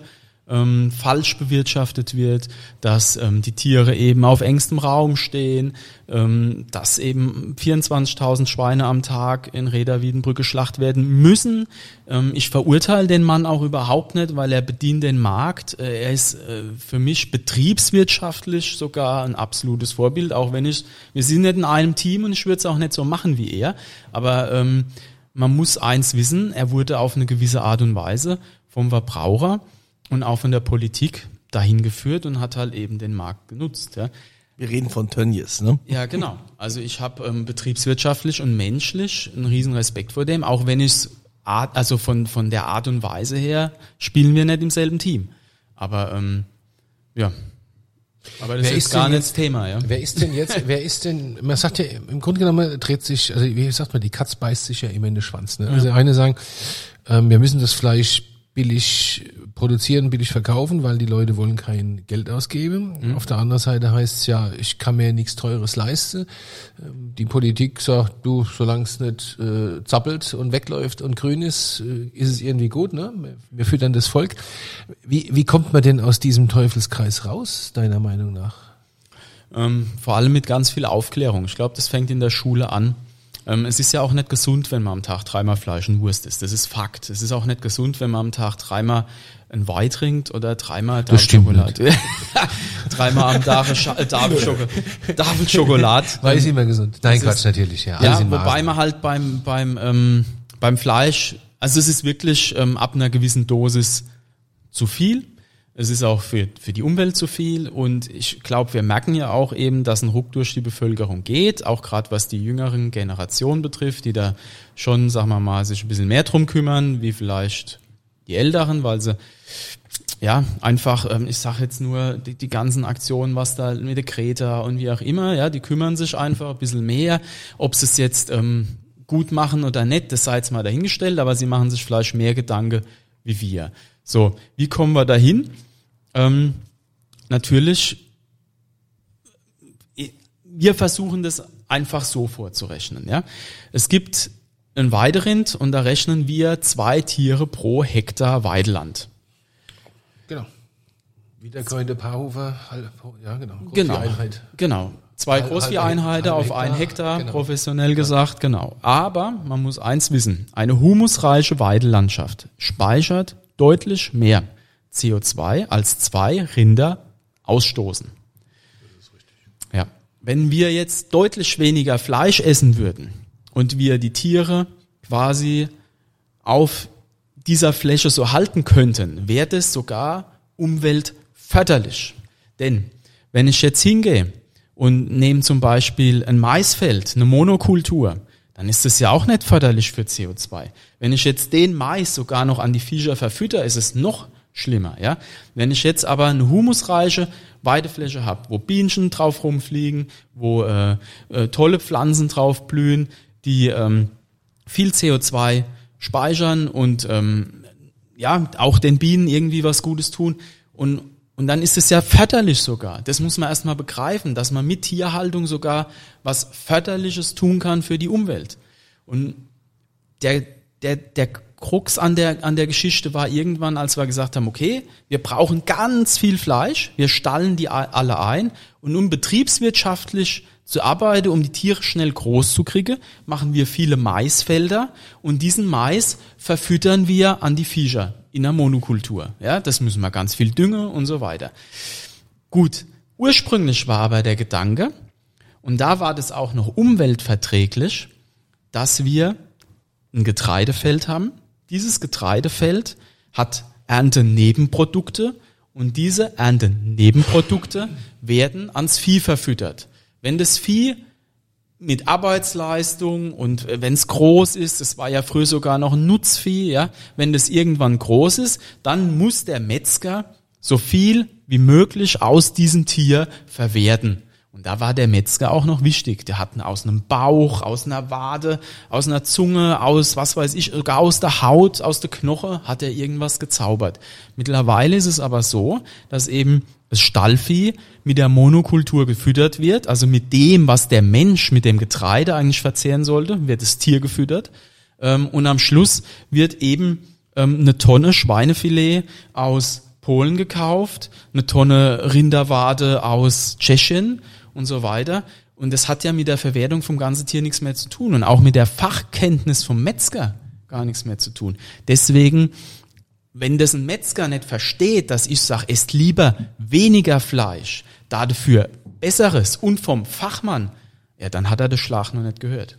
ähm, falsch bewirtschaftet wird, dass ähm, die Tiere eben auf engstem Raum stehen, ähm, dass eben 24.000 Schweine am Tag in Reda Wiedenbrück geschlacht werden müssen. Ähm, ich verurteile den Mann auch überhaupt nicht, weil er bedient den Markt. Äh, er ist äh, für mich betriebswirtschaftlich sogar ein absolutes Vorbild, auch wenn ich, wir sind nicht in einem Team und ich würde es auch nicht so machen wie er, aber ähm, man muss eins wissen, er wurde auf eine gewisse Art und Weise vom Verbraucher und auch von der Politik dahin geführt und hat halt eben den Markt genutzt. Ja, Wir reden von Tönnies, ne? ja genau. Also ich habe ähm, betriebswirtschaftlich und menschlich einen riesen Respekt vor dem, auch wenn ich Art, also von, von der Art und Weise her spielen wir nicht im selben Team. Aber ähm, ja. Aber das Wer ist, ist gar nicht jetzt- das Thema, ja. Wer ist denn jetzt, wer ist denn, man sagt ja, im Grunde genommen dreht sich, also wie sagt man, die Katz beißt sich ja immer in den Schwanz. Ne? Also eine sagen, ähm, wir müssen das Fleisch billig produzieren, billig verkaufen, weil die Leute wollen kein Geld ausgeben. Mhm. Auf der anderen Seite heißt es ja, ich kann mir nichts Teures leisten. Ähm, Die Politik sagt, du, solange es nicht äh, zappelt und wegläuft und grün ist, äh, ist es irgendwie gut. Ne? Wir füttern das Volk. Wie, wie kommt man denn aus diesem Teufelskreis raus, deiner Meinung nach? Ähm, vor allem mit ganz viel Aufklärung. Ich glaube, das fängt in der Schule an. Ähm, es ist ja auch nicht gesund, wenn man am Tag dreimal Fleisch und Wurst isst. Das ist Fakt. Es ist auch nicht gesund, wenn man am Tag dreimal ein Wein trinkt oder dreimal Das stimmt Schokolade. dreimal am Tag äh, Tafel Tafel Schokolade. Weil ist immer gesund. Nein, Quatsch, natürlich. Ja, Ja, wobei man halt beim, beim, ähm, beim Fleisch, also es ist wirklich ähm, ab einer gewissen Dosis zu viel. Es ist auch für, für die Umwelt zu viel und ich glaube, wir merken ja auch eben, dass ein Ruck durch die Bevölkerung geht, auch gerade was die jüngeren Generationen betrifft, die da schon, sagen wir mal, sich ein bisschen mehr drum kümmern, wie vielleicht die Älteren, weil sie ja, einfach, ähm, ich sage jetzt nur, die, die ganzen Aktionen, was da mit der Kreta und wie auch immer, ja, die kümmern sich einfach ein bisschen mehr. Ob sie es jetzt ähm, gut machen oder nicht, das sei jetzt mal dahingestellt, aber sie machen sich vielleicht mehr Gedanken wie wir. So, wie kommen wir dahin? Ähm, natürlich, wir versuchen das einfach so vorzurechnen. Ja? Es gibt ein Weiderind und da rechnen wir zwei Tiere pro Hektar Weideland. Genau. Wie der Gründe Paarhofer, ja genau. groß Genau. Genau. Zwei Großvieheinheiten auf einen Hektar, genau. professionell gesagt, genau. Aber man muss eins wissen, eine humusreiche Weidelandschaft speichert deutlich mehr CO2 als zwei Rinder ausstoßen. Ja. Wenn wir jetzt deutlich weniger Fleisch essen würden und wir die Tiere quasi auf dieser Fläche so halten könnten, wäre das sogar umweltförderlich. Denn wenn ich jetzt hingehe und nehme zum Beispiel ein Maisfeld, eine Monokultur, dann ist das ja auch nicht förderlich für CO2. Wenn ich jetzt den Mais sogar noch an die Viecher verfütter, ist es noch schlimmer. Ja? Wenn ich jetzt aber eine humusreiche Weidefläche habe, wo Bienchen drauf rumfliegen, wo äh, äh, tolle Pflanzen drauf blühen, die ähm, viel CO2 speichern und ähm, ja, auch den Bienen irgendwie was Gutes tun. Und, und dann ist es ja förderlich sogar. Das muss man erstmal begreifen, dass man mit Tierhaltung sogar was Förderliches tun kann für die Umwelt. Und der, der, der Krux an der, an der Geschichte war irgendwann, als wir gesagt haben, okay, wir brauchen ganz viel Fleisch, wir stallen die alle ein und um betriebswirtschaftlich zu arbeiten, um die Tiere schnell groß zu kriegen, machen wir viele Maisfelder und diesen Mais verfüttern wir an die Viecher in der Monokultur. Ja, das müssen wir ganz viel düngen und so weiter. Gut, ursprünglich war aber der Gedanke, und da war das auch noch umweltverträglich, dass wir ein Getreidefeld haben. Dieses Getreidefeld hat Erntenebenprodukte und diese Erntenebenprodukte werden ans Vieh verfüttert. Wenn das Vieh mit Arbeitsleistung und wenn es groß ist, es war ja früher sogar noch ein Nutzvieh, ja, wenn das irgendwann groß ist, dann muss der Metzger so viel wie möglich aus diesem Tier verwerten. Da war der Metzger auch noch wichtig. Der hat aus einem Bauch, aus einer Wade, aus einer Zunge, aus was weiß ich, sogar aus der Haut, aus der Knoche hat er irgendwas gezaubert. Mittlerweile ist es aber so, dass eben das Stallvieh mit der Monokultur gefüttert wird, also mit dem, was der Mensch mit dem Getreide eigentlich verzehren sollte, wird das Tier gefüttert. Ähm, Und am Schluss wird eben ähm, eine Tonne Schweinefilet aus Polen gekauft, eine Tonne Rinderwade aus Tschechien und so weiter. Und das hat ja mit der Verwertung vom ganzen Tier nichts mehr zu tun und auch mit der Fachkenntnis vom Metzger gar nichts mehr zu tun. Deswegen, wenn das ein Metzger nicht versteht, dass ich sage, esst lieber weniger Fleisch, dafür besseres und vom Fachmann, ja, dann hat er den Schlag noch nicht gehört.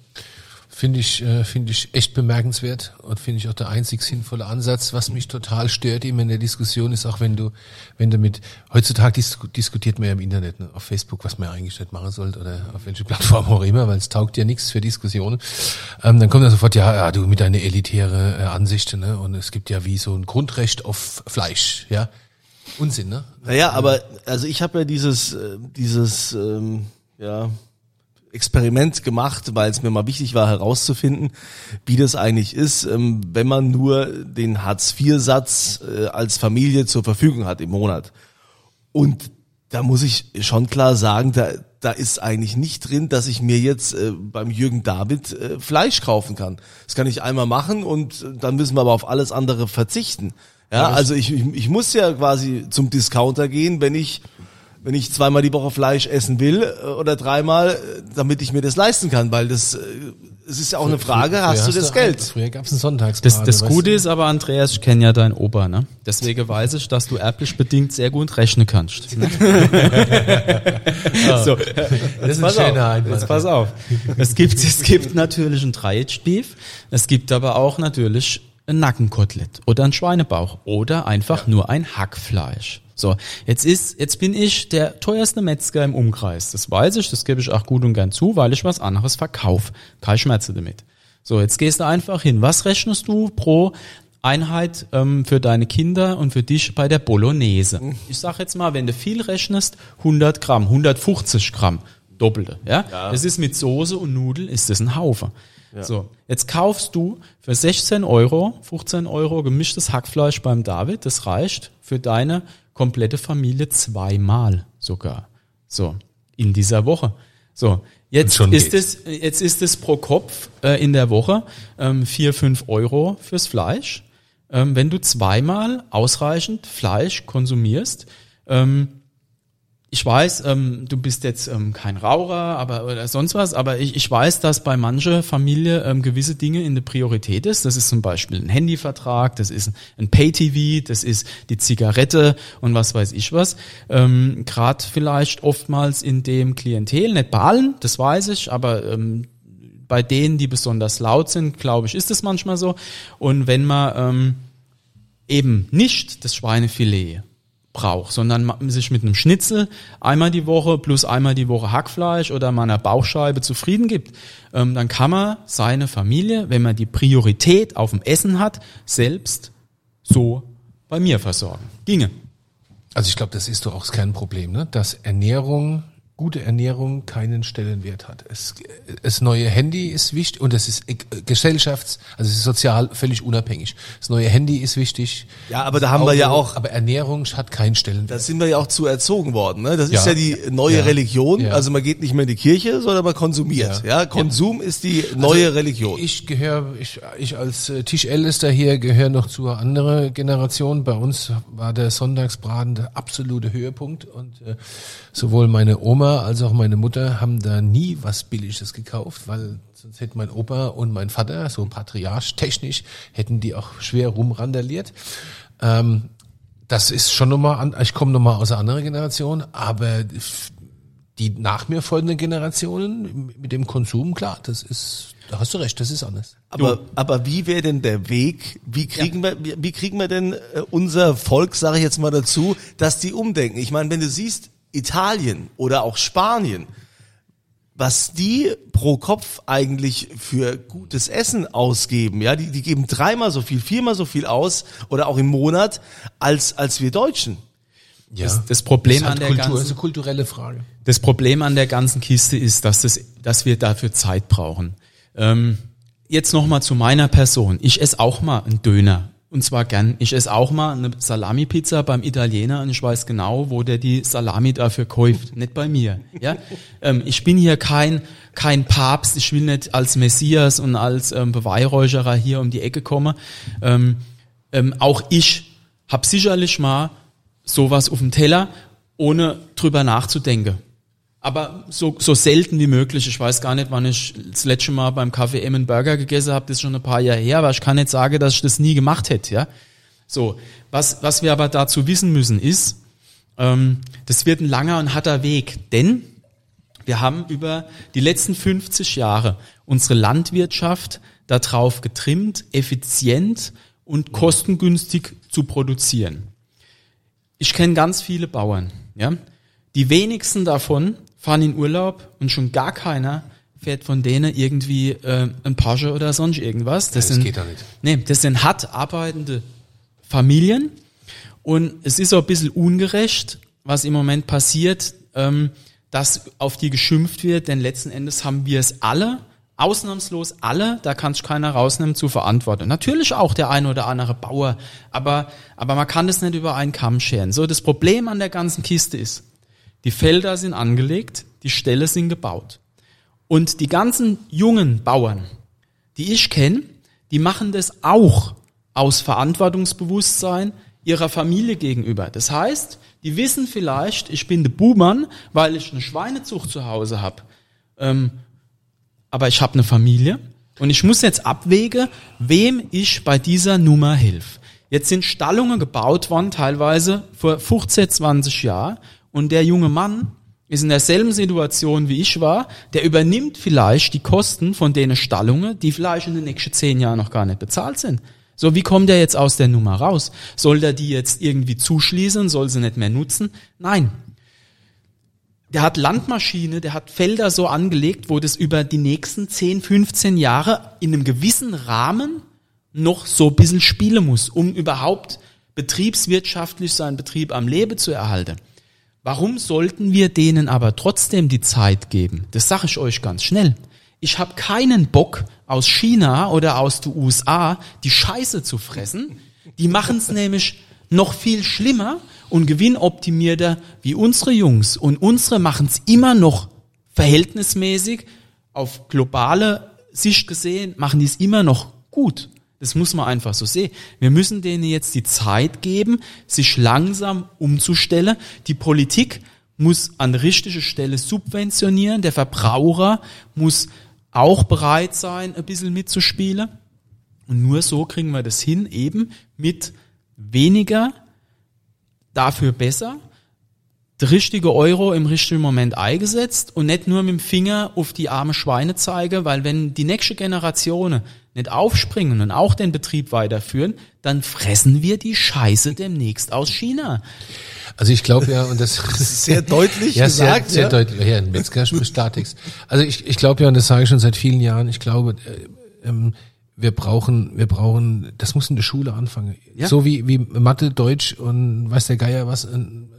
Finde ich, äh, finde ich echt bemerkenswert und finde ich auch der einzig sinnvolle Ansatz. Was mich total stört immer in der Diskussion ist auch, wenn du, wenn du mit, heutzutage dis diskutiert man ja im Internet, ne, auf Facebook, was man eigentlich nicht machen sollte oder auf welche Plattform auch immer, weil es taugt ja nichts für Diskussionen. Ähm, dann kommt dann sofort, ja, ja, du mit deiner elitäre äh, Ansicht, ne, und es gibt ja wie so ein Grundrecht auf Fleisch, ja. Unsinn, ne? Naja, aber also ich habe ja dieses, äh, dieses, ähm, ja, Experiment gemacht, weil es mir mal wichtig war herauszufinden, wie das eigentlich ist, ähm, wenn man nur den Hartz-IV-Satz äh, als Familie zur Verfügung hat im Monat. Und da muss ich schon klar sagen, da, da ist eigentlich nicht drin, dass ich mir jetzt äh, beim Jürgen David äh, Fleisch kaufen kann. Das kann ich einmal machen und dann müssen wir aber auf alles andere verzichten. Ja, also ich, ich, ich muss ja quasi zum Discounter gehen, wenn ich wenn ich zweimal die Woche Fleisch essen will äh, oder dreimal, äh, damit ich mir das leisten kann, weil das äh, es ist ja auch eine Frage, hast du das Geld? Früher gab's einen Sonntags. Das, das Gute ist aber, Andreas, ich kenne ja deinen Opa, ne? Deswegen weiß ich, dass du erblich bedingt sehr gut rechnen kannst. so, jetzt pass auf. Jetzt pass auf. Es gibt, es gibt natürlich ein Dreieckstief, es gibt aber auch natürlich ein Nackenkotelett oder ein Schweinebauch oder einfach nur ein Hackfleisch. So, jetzt ist, jetzt bin ich der teuerste Metzger im Umkreis. Das weiß ich, das gebe ich auch gut und gern zu, weil ich was anderes verkaufe. Keine Schmerze damit. So, jetzt gehst du einfach hin. Was rechnest du pro Einheit ähm, für deine Kinder und für dich bei der Bolognese? Ich sag jetzt mal, wenn du viel rechnest, 100 Gramm, 150 Gramm, doppelte. Ja? ja. Das ist mit Soße und Nudeln ist das ein Haufen. Ja. So, jetzt kaufst du für 16 Euro, 15 Euro gemischtes Hackfleisch beim David. Das reicht für deine komplette Familie zweimal sogar. So, in dieser Woche. So, jetzt ist es, jetzt ist es pro Kopf äh, in der Woche ähm, vier, fünf Euro fürs Fleisch. Ähm, wenn du zweimal ausreichend Fleisch konsumierst, ähm, ich weiß, ähm, du bist jetzt ähm, kein Raucher, aber oder sonst was, aber ich, ich weiß, dass bei mancher Familie ähm, gewisse Dinge in der Priorität ist. Das ist zum Beispiel ein Handyvertrag, das ist ein Pay-TV, das ist die Zigarette und was weiß ich was. Ähm, Gerade vielleicht oftmals in dem Klientel, nicht bei allen, das weiß ich, aber ähm, bei denen, die besonders laut sind, glaube ich, ist es manchmal so. Und wenn man ähm, eben nicht das Schweinefilet braucht, sondern sich mit einem Schnitzel einmal die Woche plus einmal die Woche Hackfleisch oder mal einer Bauchscheibe zufrieden gibt, ähm, dann kann man seine Familie, wenn man die Priorität auf dem Essen hat, selbst so bei mir versorgen. Ginge. Also ich glaube, das ist doch auch kein Problem, ne? dass Ernährung gute Ernährung keinen Stellenwert hat. Es, das neue Handy ist wichtig und es ist gesellschafts-, also es ist sozial völlig unabhängig. Das neue Handy ist wichtig. Ja, aber da haben wir ja auch. Aber Ernährung hat keinen Stellenwert. Da sind wir ja auch zu erzogen worden. Ne? Das ja. ist ja die neue ja. Religion. Ja. Also man geht nicht mehr in die Kirche, sondern man konsumiert. Ja, Konsum ist die neue also Religion. Ich gehöre, ich, ich als äh, Tischältester hier gehöre noch zu einer anderen Generation. Bei uns war der Sonntagsbraten der absolute Höhepunkt und äh, sowohl meine Oma als auch meine Mutter haben da nie was Billiges gekauft, weil sonst hätten mein Opa und mein Vater, so patriarch technisch, hätten die auch schwer rumrandaliert. Ähm, das ist schon nochmal, an, ich komme nochmal aus einer anderen Generation, aber die nach mir folgenden Generationen mit dem Konsum, klar, das ist, da hast du recht, das ist anders. Aber, aber wie wäre denn der Weg? Wie kriegen ja. wir, wie, wie kriegen wir denn äh, unser Volk, sage ich jetzt mal dazu, dass die umdenken? Ich meine, wenn du siehst, Italien oder auch Spanien, was die pro Kopf eigentlich für gutes Essen ausgeben, ja, die, die geben dreimal so viel, viermal so viel aus oder auch im Monat als, als wir Deutschen. Ja. Das, das Problem das an der Kultur, ganzen, ist eine kulturelle Frage. Das Problem an der ganzen Kiste ist, dass, das, dass wir dafür Zeit brauchen. Ähm, jetzt nochmal zu meiner Person. Ich esse auch mal einen Döner und zwar gern. Ich esse auch mal eine Salami-Pizza beim Italiener und ich weiß genau, wo der die Salami dafür kauft. Nicht bei mir. Ja? ähm, ich bin hier kein, kein Papst. Ich will nicht als Messias und als ähm, Beweihräucherer hier um die Ecke kommen. Ähm, ähm, auch ich habe sicherlich mal sowas auf dem Teller, ohne drüber nachzudenken aber so, so selten wie möglich. Ich weiß gar nicht, wann ich das letzte Mal beim Kaffee Emmen Burger gegessen habe. Das ist schon ein paar Jahre her, aber ich kann nicht sagen, dass ich das nie gemacht hätte. Ja, so was was wir aber dazu wissen müssen ist, ähm, das wird ein langer und harter Weg, denn wir haben über die letzten 50 Jahre unsere Landwirtschaft darauf getrimmt, effizient und kostengünstig zu produzieren. Ich kenne ganz viele Bauern, ja. Die wenigsten davon fahren in Urlaub und schon gar keiner fährt von denen irgendwie äh, ein Porsche oder sonst irgendwas. Das, ja, das sind, geht doch nicht. Nee, das sind hart arbeitende Familien und es ist auch ein bisschen ungerecht, was im Moment passiert, ähm, dass auf die geschimpft wird, denn letzten Endes haben wir es alle, ausnahmslos alle, da kann sich keiner rausnehmen, zu verantworten. Natürlich auch der eine oder andere Bauer, aber, aber man kann das nicht über einen Kamm scheren. So, das Problem an der ganzen Kiste ist, die Felder sind angelegt, die Ställe sind gebaut. Und die ganzen jungen Bauern, die ich kenne, die machen das auch aus Verantwortungsbewusstsein ihrer Familie gegenüber. Das heißt, die wissen vielleicht, ich bin der Buhmann, weil ich eine Schweinezucht zu Hause habe. Ähm, aber ich habe eine Familie und ich muss jetzt abwägen, wem ich bei dieser Nummer helfe. Jetzt sind Stallungen gebaut worden, teilweise vor 15, 20 Jahren, und der junge Mann ist in derselben Situation wie ich war, der übernimmt vielleicht die Kosten von denen Stallungen, die vielleicht in den nächsten zehn Jahren noch gar nicht bezahlt sind. So, wie kommt er jetzt aus der Nummer raus? Soll der die jetzt irgendwie zuschließen? Soll sie nicht mehr nutzen? Nein. Der hat Landmaschine, der hat Felder so angelegt, wo das über die nächsten 10, 15 Jahre in einem gewissen Rahmen noch so ein bisschen spielen muss, um überhaupt betriebswirtschaftlich seinen Betrieb am Leben zu erhalten. Warum sollten wir denen aber trotzdem die Zeit geben? Das sage ich euch ganz schnell. Ich habe keinen Bock aus China oder aus den USA die Scheiße zu fressen. Die machen es nämlich noch viel schlimmer und gewinnoptimierter wie unsere Jungs. Und unsere machen es immer noch verhältnismäßig auf globale Sicht gesehen, machen die es immer noch gut. Das muss man einfach so sehen. Wir müssen denen jetzt die Zeit geben, sich langsam umzustellen. Die Politik muss an der richtigen Stelle subventionieren. Der Verbraucher muss auch bereit sein, ein bisschen mitzuspielen. Und nur so kriegen wir das hin, eben mit weniger, dafür besser, der richtige Euro im richtigen Moment eingesetzt und nicht nur mit dem Finger auf die arme Schweine zeige, weil wenn die nächste Generation nicht aufspringen und auch den Betrieb weiterführen, dann fressen wir die Scheiße demnächst aus China. Also ich glaube ja, und das, Das ist sehr deutlich ja, gesagt. sehr, sehr ja. deutlich. Ja, ein Metzger Klartext. Also ich, ich glaube ja, und das sage ich schon seit vielen Jahren, ich glaube, äh, ähm, wir brauchen, wir brauchen, das muss in der Schule anfangen. Ja. So wie, wie Mathe, Deutsch und weiß der Geier was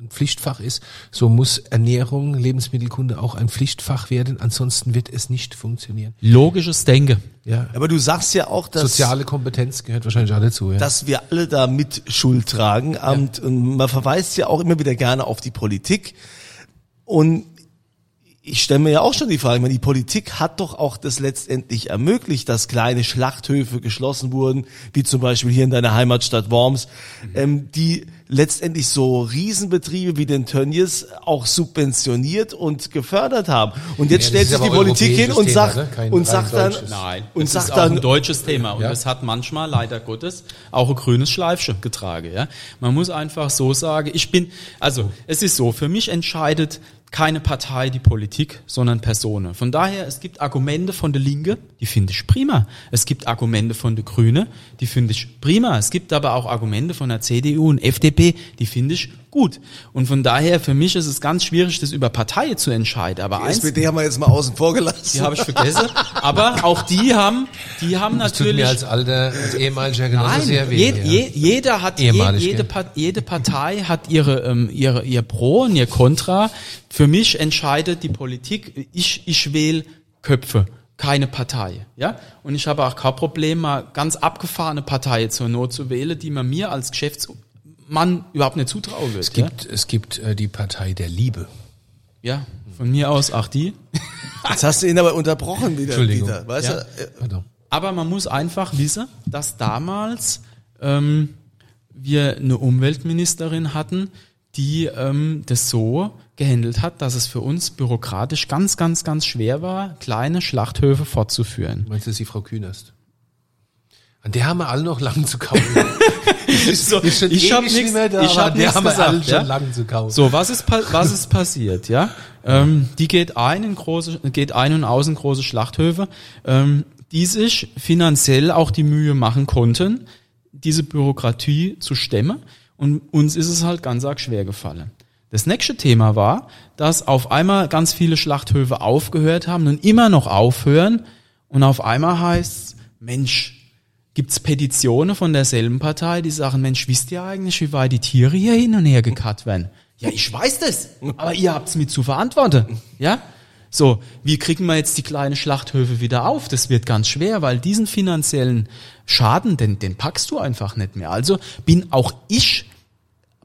Pflichtfach ist, so muss Ernährung, Lebensmittelkunde auch ein Pflichtfach werden, ansonsten wird es nicht funktionieren. Logisches Denken. Ja. Aber du sagst ja auch, dass, Soziale Kompetenz gehört wahrscheinlich auch dazu, ja. dass wir alle da mit Schuld tragen. Und, und man verweist ja auch immer wieder gerne auf die Politik. Und ich stelle mir ja auch schon die Frage, ich meine, die Politik hat doch auch das letztendlich ermöglicht, dass kleine Schlachthöfe geschlossen wurden, wie zum Beispiel hier in deiner Heimatstadt Worms, ähm, die letztendlich so Riesenbetriebe wie den Tönnies auch subventioniert und gefördert haben. Und jetzt Ja, stellt sich die Politik hin und Thema, sagt, ne? Und sagt dann, deutsches. Nein, und das sagt ist auch dann, ein deutsches Thema und Ja. das hat manchmal leider Gottes auch ein grünes Schleifchen getragen. Ja, man muss einfach so sagen. Ich bin, also es ist so, für mich entscheidet keine Partei die Politik, sondern Personen. Von daher, es gibt Argumente von der Linke, die finde ich prima. Es gibt Argumente von der Grüne, die finde ich prima. Es gibt aber auch Argumente von der CDU und FDP, die finde ich gut. Und von daher, für mich ist es ganz schwierig, das über Parteien zu entscheiden. Aber die eins, SPD haben wir jetzt mal außen vor gelassen. die habe ich vergessen. Aber auch die haben, die haben das tut natürlich. mir als alter, als ehemaliger Genosse sehr weh. ja. je, jeder hat, je, jede? Pa- jede Partei hat ihre, ähm, ihre, ihr Pro und ihr Contra. Für mich entscheidet die Politik, ich, ich wähle Köpfe, keine Partei, ja. Und ich habe auch kein Problem, mal ganz abgefahrene Partei zur Not zu wählen, die man mir als Geschäftsmann überhaupt nicht zutrauen wird. Es gibt, es gibt äh, die Partei der Liebe. ja? ja, von mir aus auch die. Jetzt hast du ihn aber unterbrochen wieder, Entschuldigung. Dieter. Weißt Ja. du? äh. Aber man muss einfach wissen, dass damals ähm, wir eine Umweltministerin hatten, die ähm, das so gehandelt hat, dass es für uns bürokratisch ganz, ganz, ganz schwer war, kleine Schlachthöfe fortzuführen. Meinst du, das ist die Frau Künast? An der haben wir alle noch lang zu kaufen. So, Ist ich habe nichts nicht mehr da, ich hab der haben wir alle gesagt. schon Ja? lang zu kaufen. So, was ist, was ist passiert, ja? Ähm, die geht ein in große, geht ein und aus in große Schlachthöfe, ähm, die sich finanziell auch die Mühe machen konnten, diese Bürokratie zu stemmen. Und uns ist es halt ganz arg schwer gefallen. Das nächste Thema war, dass auf einmal ganz viele Schlachthöfe aufgehört haben und immer noch aufhören. Und auf einmal heißt Mensch, gibt's Petitionen von derselben Partei, die sagen, Mensch, wisst ihr eigentlich, wie weit die Tiere hier hin und her gekarrt werden? Ja, ich weiß das, aber ihr habt's mit zu verantworten. Ja? So, wie kriegen wir jetzt die kleinen Schlachthöfe wieder auf? Das wird ganz schwer, weil diesen finanziellen Schaden, den, den packst du einfach nicht mehr. Also bin auch ich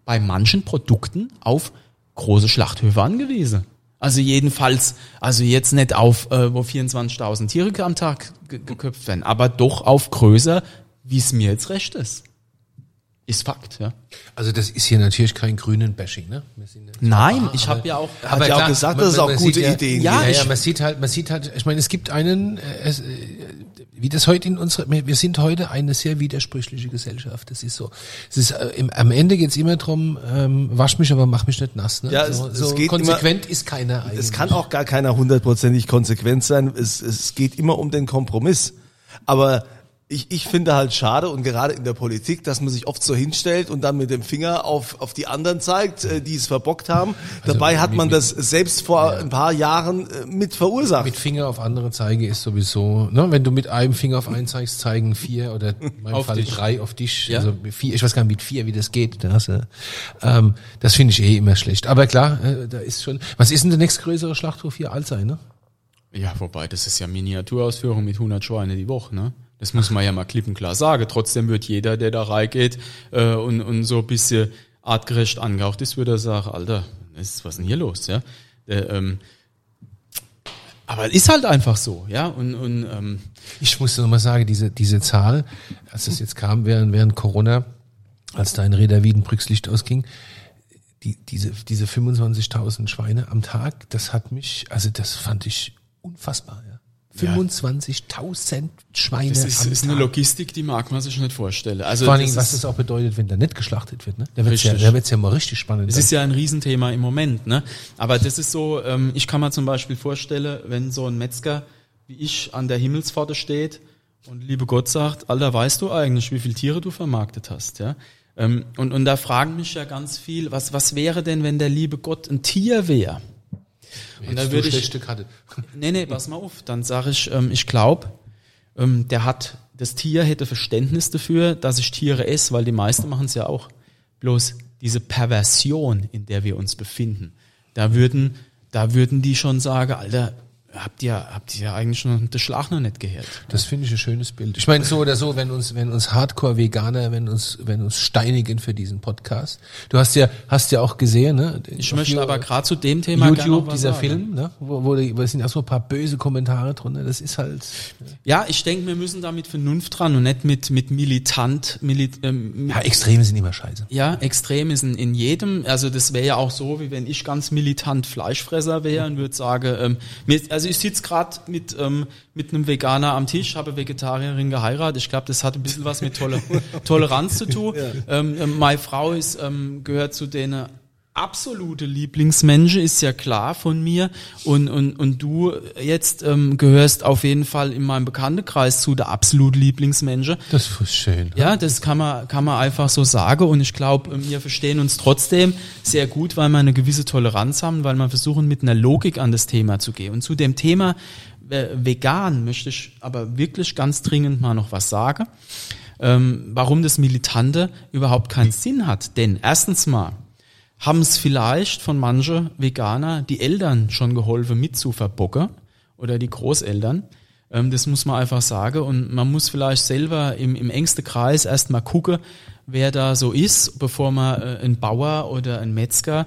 bei manchen Produkten auf große Schlachthöfe angewiesen. Also jedenfalls, also jetzt nicht auf, äh, wo 24.000 Tiere am Tag ge geköpft werden, aber doch auf größer, wie es mir jetzt recht ist. Ist Fakt, ja. Also das ist hier natürlich kein grünen Bashing, ne? Nein, ich habe ja auch. Hat ja auch gesagt, dass es auch gute ja, Ideen Ja, ja, Ich- man sieht halt, man sieht halt, ich meine, es gibt einen, äh, es, äh, wie das heute in unserer, wir sind heute eine sehr widersprüchliche Gesellschaft. Das ist so. Es ist äh, im, am Ende geht's immer drum, ähm, wasch mich, aber mach mich nicht nass. Ne? Ja, so, es- es so geht konsequent ist keiner eigentlich. Es kann auch gar keiner hundertprozentig konsequent sein. Es, es geht immer um den Kompromiss. Aber ich, ich finde halt schade und gerade in der Politik, dass man sich oft so hinstellt und dann mit dem Finger auf, auf die anderen zeigt, äh, die es verbockt haben. Dabei hat mit- man mit- das selbst vor ein paar Jahren äh, mit verursacht. mit Finger auf andere zeige ist sowieso, ne, wenn du mit einem Finger auf einen zeigst, zeigen vier oder in meinem Auf Fall dich. drei auf dich. Ja. Also vier, ich weiß gar nicht mit vier, wie das geht. Das, äh, ähm, das finde ich eh immer schlecht. Aber klar, äh, da ist schon. Was ist denn der nächstgrößere Schlachthof hier? Alzey, ne? Ja, wobei, das ist ja Miniaturausführung mit 100 Schweine die Woche, ne? Das muss man ja mal klipp und klar sagen. Trotzdem wird jeder, der da reingeht äh, und, und so ein bisschen artgerecht angehaucht ist, würde er sagen, Alter, ist, was ist denn hier los, ja? Äh, ähm, aber ist halt einfach so, ja? Und, und ähm, Ich muss noch mal sagen, diese, diese Zahl, als es jetzt kam während, während Corona, als da in Reda Wiedenbrücks ausging, die, diese, diese 25.000 Schweine am Tag, das hat mich, also das fand ich unfassbar, ja. 25.000 Schweine das ist, ist eine. Logistik, die mag man sich nicht vorstellen. Also Vor Dingen, was das auch bedeutet, wenn da nicht geschlachtet wird, ne? Da wird's ja, Richtig. da wird's ja mal richtig spannend. Es ist ja ein Riesenthema im Moment, ne? Aber das ist so, ähm, ich kann mir zum Beispiel vorstellen, wenn so ein Metzger wie ich an der Himmelspforte steht und liebe Gott sagt, Alter, weißt du eigentlich, wie viele Tiere du vermarktet hast, ja? Ähm, und, und da fragen mich ja ganz viel, was, was wäre denn, wenn der liebe Gott ein Tier wäre? Und da würde ich, schlechte Karte. Nee, nee, pass mal auf. Dann sage ich, ähm, ich glaube, ähm, der hat, das Tier hätte Verständnis dafür, dass ich Tiere esse, weil die meisten machen es ja auch. Bloß diese Perversion, in der wir uns befinden, da würden, da würden die schon sagen, Alter, habt ihr, habt ihr eigentlich noch den Schlag noch nicht gehört? Das finde ich ein schönes Bild. Ich meine, so oder so, wenn uns, wenn uns Hardcore-Veganer, wenn uns, wenn uns steinigen für diesen Podcast. Du hast ja, hast ja auch gesehen, ne? Ich möchte aber gerade zu dem Thema gerne noch YouTube, was dieser sagen. Film, ne? Wo, wo, wo es sind auch so ein paar böse Kommentare drunter. Das ist halt. Ja, ich denke, wir müssen da mit Vernunft dran und nicht mit, mit militant, milit, ähm, Ja, Extreme sind immer scheiße. Ja, extrem ist in, in jedem, also das wäre ja auch so, wie wenn ich ganz militant Fleischfresser wäre und würde sagen, ähm, mir, also ich sitze gerade mit, ähm, mit einem Veganer am Tisch, habe Vegetarierin geheiratet. Ich glaube, das hat ein bisschen was mit Tole Toleranz zu tun. Ähm, ähm, meine Frau ist, ähm, gehört zu denen absolute Lieblingsmenschen, ist ja klar von mir. Und, und, und du jetzt ähm, gehörst auf jeden Fall in meinem Bekanntenkreis zu der absolut Lieblingsmenschen. Das ist schön. Ja, das kann man, kann man einfach so sagen und ich glaube, wir verstehen uns trotzdem sehr gut, weil wir eine gewisse Toleranz haben, weil wir versuchen, mit einer Logik an das Thema zu gehen. Und zu dem Thema äh, vegan möchte ich aber wirklich ganz dringend mal noch was sagen, ähm, warum das Militante überhaupt keinen Sinn hat. Denn erstens mal haben es vielleicht von manche Veganer die Eltern schon geholfen mit zu verbocken oder die Großeltern. Ähm, das muss man einfach sagen. Und man muss vielleicht selber im, im engsten Kreis erstmal gucken, wer da so ist, bevor man äh, ein Bauer oder ein Metzger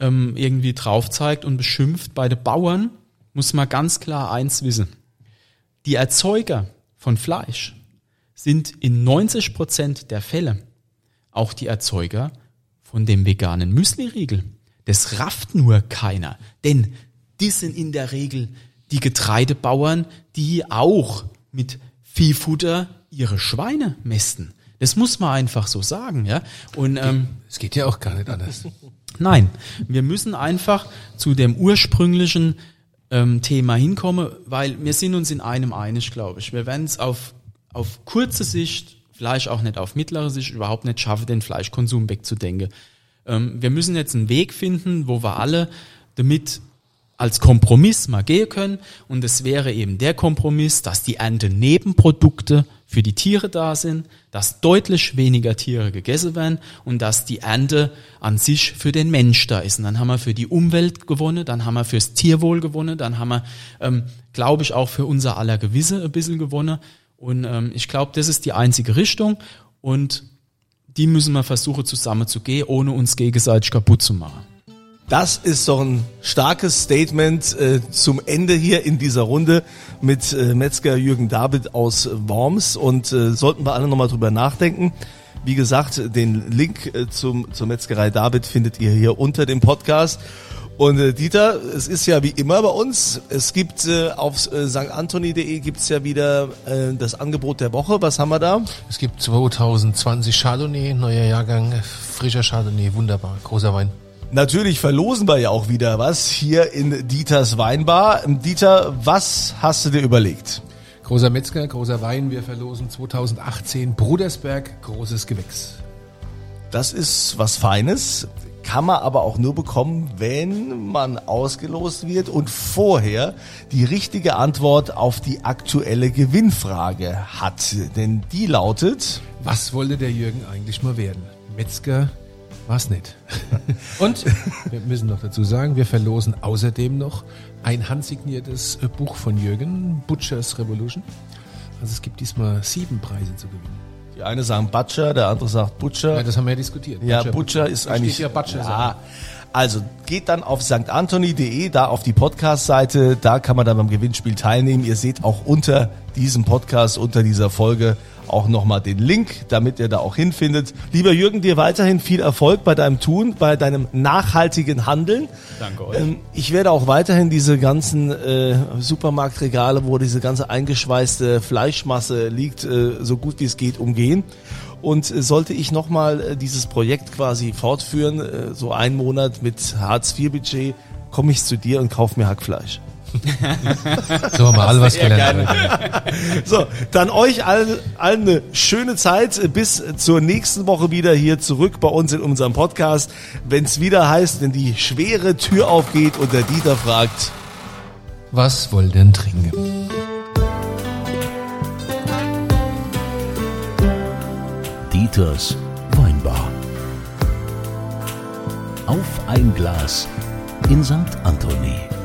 ähm, irgendwie drauf zeigt und beschimpft. Bei den Bauern muss man ganz klar eins wissen. Die Erzeuger von Fleisch sind in 90 Prozent der Fälle auch die Erzeuger von dem veganen Müsli-Riegel. Das rafft nur keiner. Denn die sind in der Regel die Getreidebauern, die auch mit Viehfutter ihre Schweine mästen. Das muss man einfach so sagen, ja. Und ähm, Es geht ja auch gar nicht anders. Nein, wir müssen einfach zu dem ursprünglichen ähm, Thema hinkommen, weil wir sind uns in einem einig, glaube ich. Wir werden es auf, auf kurze Sicht, vielleicht auch nicht auf mittlere Sicht, überhaupt nicht schaffen, den Fleischkonsum wegzudenken. Ähm, wir müssen jetzt einen Weg finden, wo wir alle damit als Kompromiss mal gehen können. Und es wäre eben der Kompromiss, dass die Ernte Nebenprodukte für die Tiere da sind, dass deutlich weniger Tiere gegessen werden und dass die Ernte an sich für den Mensch da ist. Und dann haben wir für die Umwelt gewonnen, dann haben wir fürs Tierwohl gewonnen, dann haben wir, ähm, glaube ich, auch für unser aller Gewisse ein bisschen gewonnen. Und ähm, ich glaube, das ist die einzige Richtung und die müssen wir versuchen zusammen zu gehen, ohne uns gegenseitig kaputt zu machen. Das ist doch ein starkes Statement äh, zum Ende hier in dieser Runde mit äh, Metzger Jürgen David aus Worms und äh, sollten wir alle nochmal drüber nachdenken. Wie gesagt, den Link äh, zum, zur Metzgerei David findet ihr hier unter dem Podcast. Und äh, Dieter, es ist ja wie immer bei uns, es gibt äh, auf äh, stantoni.de gibt's ja wieder äh, das Angebot der Woche. Was haben wir da? Es gibt 2020 Chardonnay, neuer Jahrgang, frischer Chardonnay, wunderbar, großer Wein. Natürlich verlosen wir ja auch wieder was hier in Dieters Weinbar. Dieter, was hast du dir überlegt? Großer Metzger, großer Wein, wir verlosen 2018 Brudersberg, großes Gewächs. Das ist was Feines, kann man aber auch nur bekommen, wenn man ausgelost wird und vorher die richtige Antwort auf die aktuelle Gewinnfrage hat. Denn die lautet... Was wollte der Jürgen eigentlich mal werden? Metzger war's nicht. Und wir müssen noch dazu sagen, wir verlosen außerdem noch ein handsigniertes Buch von Jürgen, Butchers Revolution. Also es gibt diesmal sieben Preise zu gewinnen. Die eine sagen Butcher, der andere sagt Butcher. Ja, das haben wir ja diskutiert. Ja, Butcher, Butcher ist Da eigentlich. steht ja Butcher. ja, also geht dann auf stantoni.de, da auf die Podcast-Seite, da kann man dann beim Gewinnspiel teilnehmen. Ihr seht auch unter diesem Podcast, unter dieser Folge auch nochmal den Link, damit ihr da auch hinfindet. Lieber Jürgen, dir weiterhin viel Erfolg bei deinem Tun, bei deinem nachhaltigen Handeln. Danke euch. Ähm, ich werde auch weiterhin diese ganzen äh, Supermarktregale, wo diese ganze eingeschweißte Fleischmasse liegt, äh, so gut wie es geht, umgehen. Und sollte ich nochmal äh, dieses Projekt quasi fortführen, äh, so einen Monat mit Hartz-IV-Budget, komme ich zu dir und kauf mir Hackfleisch. So haben wir alle was gelernt. So, dann euch allen, allen eine schöne Zeit. Bis zur nächsten Woche wieder hier zurück bei uns in unserem Podcast. Wenn es wieder heißt, wenn die schwere Tür aufgeht und der Dieter fragt, Was wollt ihr denn trinken? Dieters Weinbar. Auf ein Glas in St. Anthony.